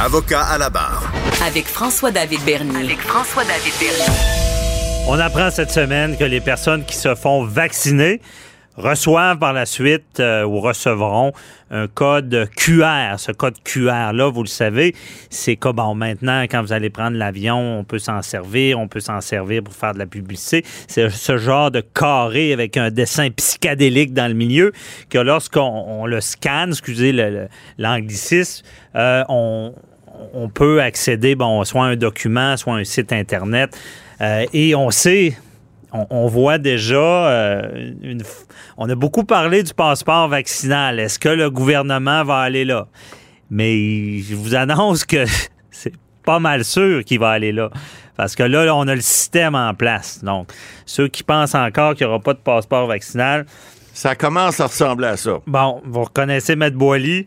Avocat à la barre. Avec François-David Bernier. Avec François-David Bernier. On apprend cette semaine que les personnes qui se font vacciner reçoivent par la suite euh, ou recevront un code QR. Ce code QR-là, vous le savez, c'est comme maintenant, quand vous allez prendre l'avion, on peut s'en servir, on peut s'en servir pour faire de la publicité. C'est ce genre de carré avec un dessin psychédélique dans le milieu que lorsqu'on le scanne, excusez l'anglicisme, euh, on, on peut accéder, bon, soit à un document, soit à un site Internet. Euh, et on sait, on, voit déjà, euh, une, on a beaucoup parlé du passeport vaccinal. Est-ce que le gouvernement va aller là? Mais je vous annonce que c'est pas mal sûr qu'il va aller là. Parce que là, on a le système en place. Donc, ceux qui pensent encore qu'il n'y aura pas de passeport vaccinal. Ça commence à ressembler à ça. Bon, vous reconnaissez Maître Boily.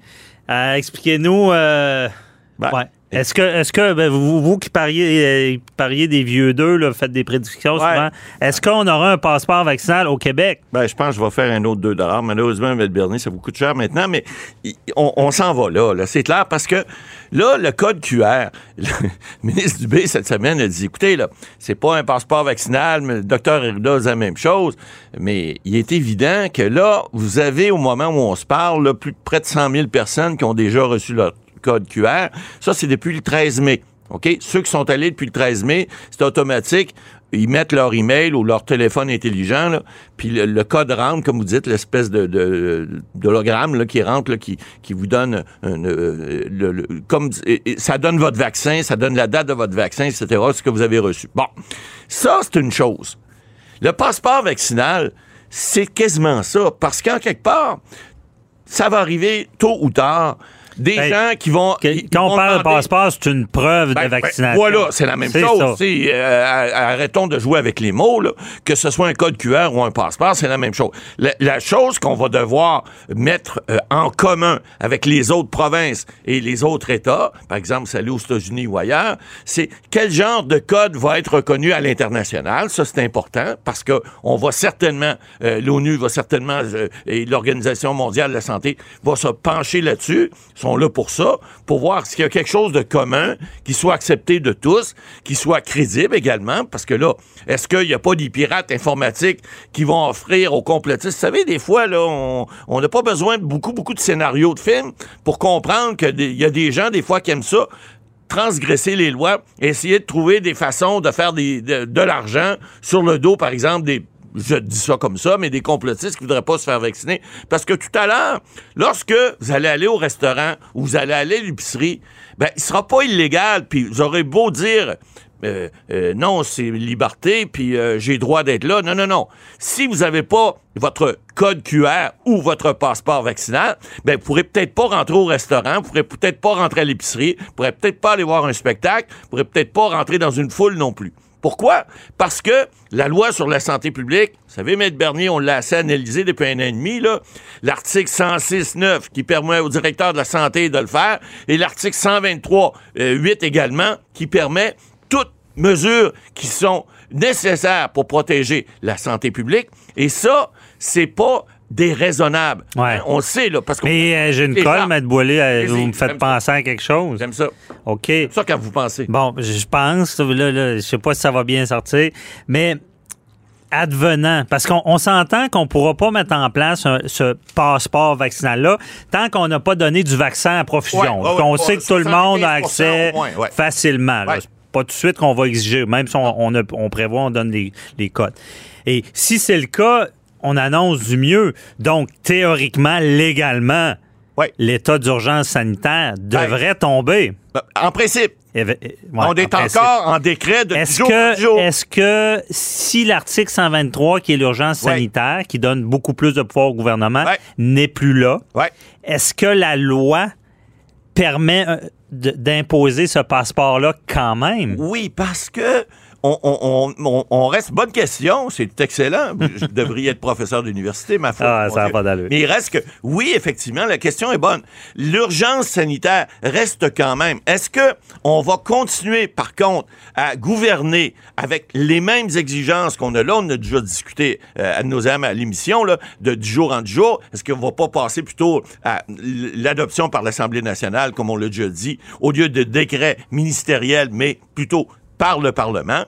Euh, expliquez-nous. Ben, Est-ce que, est-ce que ben, vous, vous qui pariez, euh, pariez des vieux deux, là, faites des prédictions souvent, est-ce qu'on aura un passeport vaccinal au Québec? Ben, je pense que je vais faire un autre 2 Malheureusement, M. Bernier, ça vous coûte cher maintenant, mais on, on s'en va là, là. C'est clair parce que là, le code QR, le ministre Dubé, cette semaine, a dit écoutez, là, c'est pas un passeport vaccinal, mais le docteur Herida dit la même chose. Mais il est évident que là, vous avez, au moment où on se parle, là, plus de près de 100 000 personnes qui ont déjà reçu leur code QR. Ça, c'est depuis le 13 mai. OK? Ceux qui sont allés depuis le 13 mai, c'est automatique. Ils mettent leur email ou leur téléphone intelligent, puis le, code rentre, comme vous dites, l'espèce de, de, d'hologramme qui rentre, qui, vous donne euh, ça donne votre vaccin, ça donne la date de votre vaccin, etc., ce que vous avez reçu. Bon, ça, c'est une chose. Le passeport vaccinal, c'est quasiment ça, parce qu'en quelque part, ça va arriver tôt ou tard des gens qui vont. quand on parle de passeport, c'est une preuve de ben, ben, vaccination. voilà, c'est la même chose. Euh, arrêtons de jouer avec les mots. Là. Que ce soit un code QR ou un passeport, c'est la même chose. La, chose qu'on va devoir mettre euh, en commun avec les autres provinces et les autres États, par exemple, celle aux États-Unis ou ailleurs, c'est quel genre de code va être reconnu à l'international? Ça, c'est important parce que on va certainement, euh, l'ONU va certainement, et l'Organisation mondiale de la santé va se pencher là-dessus sont là pour ça, pour voir s'il y a quelque chose de commun qui soit accepté de tous, qui soit crédible également, parce que là, est-ce qu'il n'y a pas des pirates informatiques qui vont offrir aux complotistes? Vous savez, des fois, là, on n'a pas besoin de beaucoup, beaucoup de scénarios de films pour comprendre qu'il y a des gens, des fois, qui aiment ça, transgresser les lois, essayer de trouver des façons de faire de l'argent sur le dos, par exemple, des je dis ça comme ça, mais des complotistes qui voudraient pas se faire vacciner. Parce que tout à l'heure, lorsque vous allez aller au restaurant ou vous allez aller à l'épicerie, ben, il sera pas illégal, puis vous aurez beau dire, euh, euh, non, c'est liberté, puis euh, j'ai droit d'être là. Non, non, non. Si vous n'avez pas votre code QR ou votre passeport vaccinal, ben, vous pourrez peut-être pas rentrer au restaurant, vous pourrez peut-être pas rentrer à l'épicerie, vous pourrez peut-être pas aller voir un spectacle, vous pourrez peut-être pas rentrer dans une foule non plus. Pourquoi? Parce que la loi sur la santé publique, vous savez, Maître Bernier, on l'a assez analysé depuis un an et demi, l'article 106.9 qui permet au directeur de la santé de le faire, et l'article 123.8 euh, également qui permet toutes mesures qui sont nécessaires pour protéger la santé publique. Et ça, c'est pas déraisonnable. Ouais. On le sait, là. Parce que Mais euh, j'ai une colle, M. Boilé, euh, vous me faites penser à quelque chose. J'aime ça. OK. C'est ça quand vous pensez. Bon, je pense, là, là, je sais pas si ça va bien sortir, mais advenant, parce qu'on s'entend qu'on ne pourra pas mettre en place ce passeport vaccinal-là tant qu'on n'a pas donné du vaccin à profusion. on sait que tout le monde a accès facilement. Pas tout de suite qu'on va exiger, même si on, on, prévoit, on donne les, les codes. Et si c'est le cas, on annonce du mieux. Donc, théoriquement, légalement, l'état d'urgence sanitaire devrait tomber. Ben, en principe. on est encore en décret de que. Est-ce que si l'article 123, qui est l'urgence sanitaire, qui donne beaucoup plus de pouvoir au gouvernement, n'est plus là, est-ce que la loi permet euh, d'imposer ce passeport-là quand même? Oui, parce que on, reste. Bonne question, c'est excellent. Je devrais être professeur d'université, ma foi. Ah, ça pas d'allure. Mais il reste que, oui, effectivement, la question est bonne. L'urgence sanitaire reste quand même. Est-ce que on va continuer, par contre, à gouverner avec les mêmes exigences qu'on a là? On a déjà discuté euh, à nos âmes à l'émission, là, de du jour en jour. Est-ce qu'on va pas passer plutôt à l'adoption par l'Assemblée nationale, comme on l'a déjà dit, au lieu de décrets ministériels, mais plutôt par le Parlement.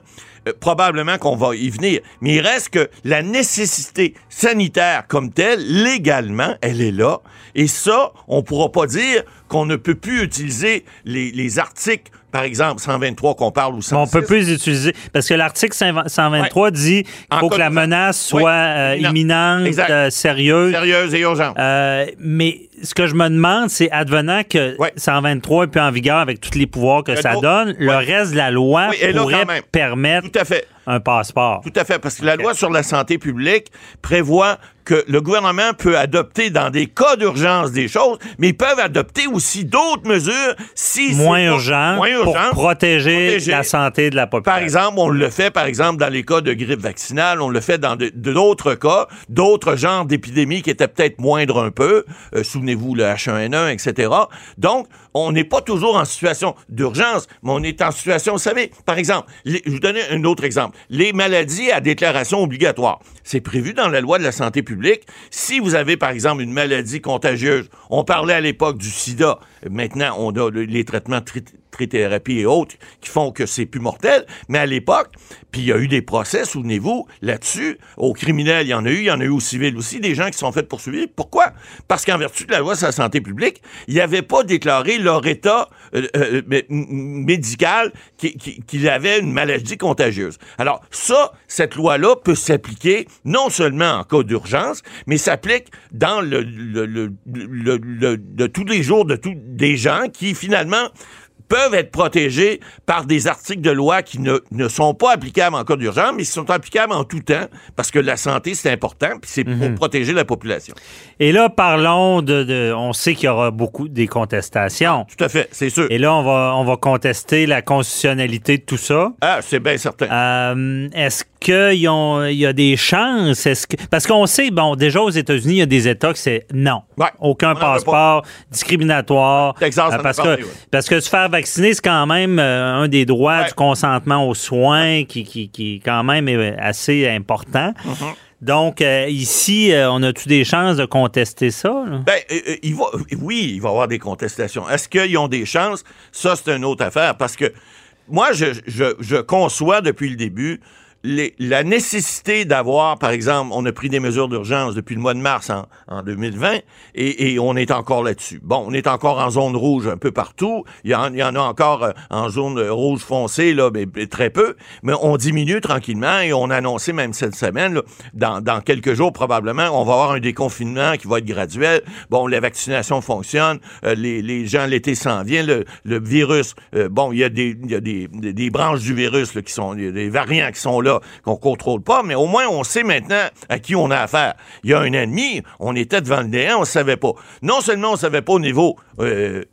Euh, probablement qu'on va y venir. Mais il reste que la nécessité sanitaire comme telle, légalement, elle est là. Et ça, on pourra pas dire qu'on ne peut plus utiliser les, les articles par exemple, 123 qu'on parle ou 106. on peut plus utiliser parce que l'article 123 dit qu'il faut que la menace soit euh, imminente, euh, sérieuse. Sérieuse et urgente. Mais ce que je me demande, c'est advenant que 123 est plus en vigueur avec tous les pouvoirs que ça donne, le reste de la loi pourrait permettre Tout à fait. un passeport. Tout à fait, parce que la loi sur la santé publique prévoit que le gouvernement peut adopter dans des cas d'urgence des choses, mais ils peuvent adopter aussi d'autres mesures si moins urgent, moins pour urgent. protéger, protéger. la santé de la population. Par exemple, on le fait, par exemple, dans les cas de grippe vaccinale, on le fait dans d'autres cas, d'autres genres d'épidémies qui étaient peut-être moindres un peu. Euh, Souvenez-vous, le H1N1, etc. Donc, on n'est pas toujours en situation d'urgence, mais on est en situation, vous savez, par exemple, les- je vous donne un autre exemple. Les maladies à déclaration obligatoire. C'est prévu dans la loi de la santé publique. Si vous avez, par exemple, une maladie contagieuse, on parlait à l'époque du sida, maintenant, on a le- les traitements trithérapie et autres qui font que c'est plus mortel. Mais à l'époque, puis il y a eu des procès, souvenez-vous, là-dessus. Aux criminels, il y en a eu, il y en a eu aux civils aussi, des gens qui sont fait poursuivre. Pourquoi? Parce qu'en vertu de la loi sur la santé publique, ils n'avaient pas déclaré leur état euh, euh, m- médical qui- qui- qu'il avait une maladie contagieuse. Alors ça, cette loi-là peut s'appliquer non seulement en cas d'urgence, mais s'applique dans le, le- le- de tous les jours de des gens qui finalement peuvent être protégés par des articles de loi qui ne, ne sont pas applicables en cas d'urgence, mais qui sont applicables en tout temps, parce que la santé, c'est important, puis c'est pour protéger la population. Et là, parlons de, de- On sait qu'il y aura beaucoup des contestations. Tout à fait, c'est sûr. Et là, on va, on va contester la constitutionnalité de tout ça. Ah, c'est bien certain. Euh, Est-ce qu'il y, a- des chances? Est-ce que, parce qu'on sait, bon, déjà aux États-Unis, il y a des États que c'est non. Ouais. Aucun passeport discriminatoire. Texas a parce, parlé, que, ouais. parce que se faire vacciner, c'est quand même euh, un des droits Ouais. du consentement aux soins qui, qui, qui, quand même, est assez important. Mm-hmm. Donc, euh, ici, euh, on a-tu des chances de contester ça? là? Ben, euh, euh, il va, oui, il va y avoir des contestations. Est-ce qu'ils ont des chances? Ça, c'est une autre affaire. Parce que moi, je, je- je conçois depuis le début les- la nécessité d'avoir, par exemple, on a pris des mesures d'urgence depuis le mois de mars en, en 2020 et, et on est encore là-dessus. Bon, on est encore en zone rouge un peu partout. Il y en, il y en a encore euh, en zone rouge foncée, là, mais, mais très peu. Mais on diminue tranquillement et on a annoncé même cette semaine, là, dans, dans quelques jours probablement, on va avoir un déconfinement qui va être graduel. Bon, la vaccination fonctionne, euh, les, les gens, l'été s'en vient, le, le virus, euh, bon, il y a des, il y a des, des branches du virus là, qui sont, il y a des variants qui sont là, qu'on contrôle pas, mais au moins on sait maintenant à qui on a affaire. Il y a un ennemi, on était devant le néant, on savait pas. Non seulement on savait pas au niveau, euh,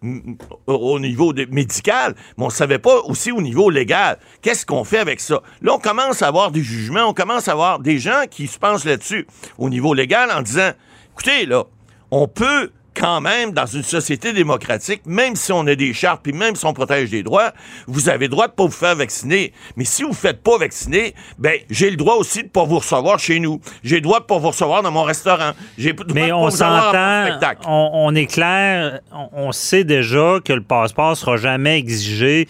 au niveau médical, mais on savait pas aussi au niveau légal. Qu'est-ce qu'on fait avec ça? Là, on commence à avoir des jugements, on commence à avoir des gens qui se pensent là-dessus au niveau légal en disant, écoutez, là, on peut quand même, dans une société démocratique, même si on a des chartes, puis même si on protège des droits, vous avez le droit de pas vous faire vacciner. Mais si vous ne faites pas vacciner, ben j'ai le droit aussi de pas vous recevoir chez nous. J'ai le droit de pas vous recevoir dans mon restaurant. J'ai Mais on s'entend, on est clair, on, on sait déjà que le passeport sera jamais exigé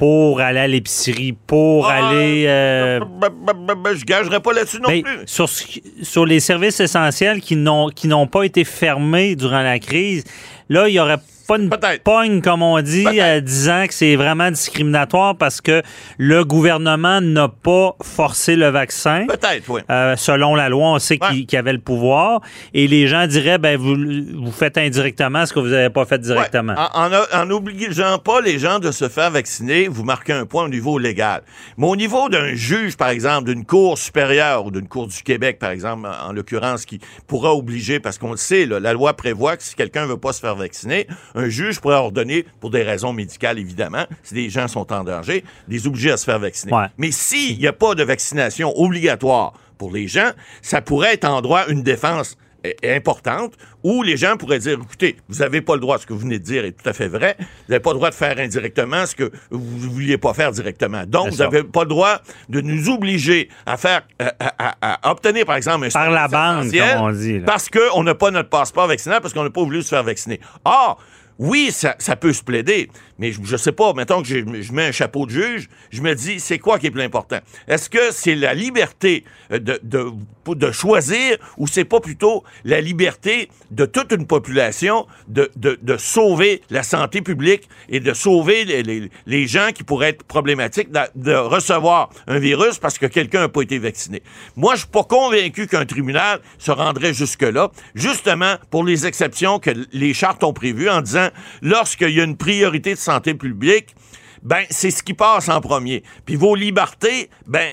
pour aller à l'épicerie, pour Ah, aller... euh, Ben, ben, ben, je gagerai pas là-dessus non plus. sur, ce sur les services essentiels qui n'ont qui n'ont pas été fermés durant la crise, là, il y aurait pas une pogne, comme on dit, euh, disant que c'est vraiment discriminatoire parce que le gouvernement n'a pas forcé le vaccin. Peut-être, oui. Euh, selon la loi, on sait Ouais. qu'il avait le pouvoir. Et les gens diraient, ben, vous, vous faites indirectement ce que vous n'avez pas fait directement. Ouais. En, en, en obligeant pas les gens de se faire vacciner, vous marquez un point au niveau légal. Mais au niveau d'un juge, par exemple, d'une cour supérieure ou d'une cour du Québec, par exemple, en, en l'occurrence, qui pourra obliger, parce qu'on le sait, là, la loi prévoit que si quelqu'un veut pas se faire vacciner, un juge pourrait ordonner, pour des raisons médicales évidemment, si des gens sont en danger, les obliger à se faire vacciner. Ouais. Mais s'il n'y a pas de vaccination obligatoire pour les gens, ça pourrait être en droit une défense eh, importante où les gens pourraient dire écoutez, vous n'avez pas le droit, ce que vous venez de dire est tout à fait vrai, vous n'avez pas le droit de faire indirectement ce que vous ne vouliez pas faire directement. Donc, vous n'avez pas le droit de nous obliger à faire, à, à- à- à obtenir, par exemple, un Par la bande, comme on dit, là. Parce qu'on n'a pas notre passeport vaccinal, parce qu'on n'a pas voulu se faire vacciner. Or, oui, ça, peut se plaider, mais je, je sais pas, mettons que je, mets un chapeau de juge, je me dis, c'est quoi qui est plus important? Est-ce que c'est la liberté euh, de, de, de choisir ou c'est pas plutôt la liberté de toute une population de, de, de sauver la santé publique et de sauver les, les, les gens qui pourraient être problématiques de, de recevoir un virus parce que quelqu'un n'a pas été vacciné? Moi, je suis pas convaincu qu'un tribunal se rendrait jusque-là, justement pour les exceptions que les chartes ont prévues en disant lorsqu'il y a une priorité de santé publique, ben c'est ce qui passe en premier. Puis vos libertés, ben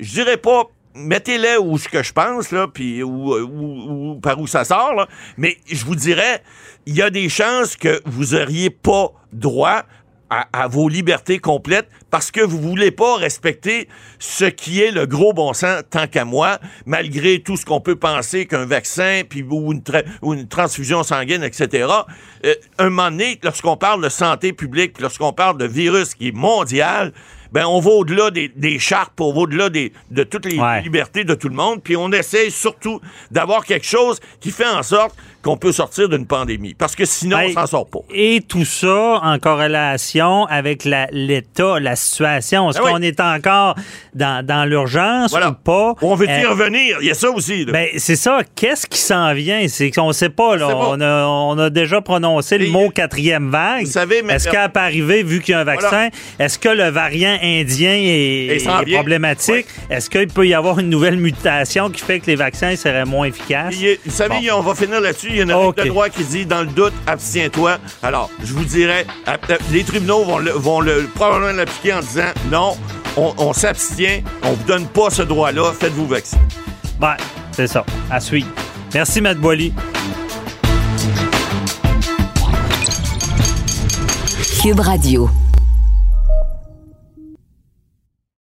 je dirais pas mettez-les où que je pense, là, puis où, par où ça sort. Mais je vous dirais, il y a des chances que vous auriez pas droit à, à vos libertés complètes parce que vous voulez pas respecter ce qui est le gros bon sens tant qu'à moi, malgré tout ce qu'on peut penser qu'un vaccin puis ou une, transfusion sanguine, etc. Euh, un moment donné, lorsqu'on parle de santé publique, lorsqu'on parle de virus qui est mondial, ben on va au-delà des, des chartes, on va au-delà des, de toutes les Ouais. libertés de tout le monde, puis on essaye surtout d'avoir quelque chose qui fait en sorte qu'on peut sortir d'une pandémie. Parce que sinon, Hey, on s'en sort pas. Et tout ça en corrélation avec l'état, la situation. Est-ce Ben oui. qu'on est encore dans, dans l'urgence Voilà. ou pas? On veut y Euh, revenir. Il y a ça aussi. là. Ben, c'est ça. Qu'est-ce qui s'en vient? C'est qu'on sait pas, là. On, a, on a déjà prononcé le mot quatrième vague. Vous savez, mais- Est-ce qu'elle peut arriver vu qu'il y a un vaccin? Est-ce que le variant indien est, problématique? Est-ce qu'il peut y avoir une nouvelle mutation qui fait que les vaccins seraient moins efficaces? Vous savez, Bon. on va finir là-dessus. Il y a une règle OK. de droit qui dit dans le doute, abstiens-toi. Alors, je vous dirais, ap- les tribunaux vont, le, vont le- probablement l'appliquer en disant non, on, on s'abstient, on vous donne pas ce droit-là, faites-vous vacciner. Ben, c'est ça. À suivre. Merci, Matt Boily. Cube Radio.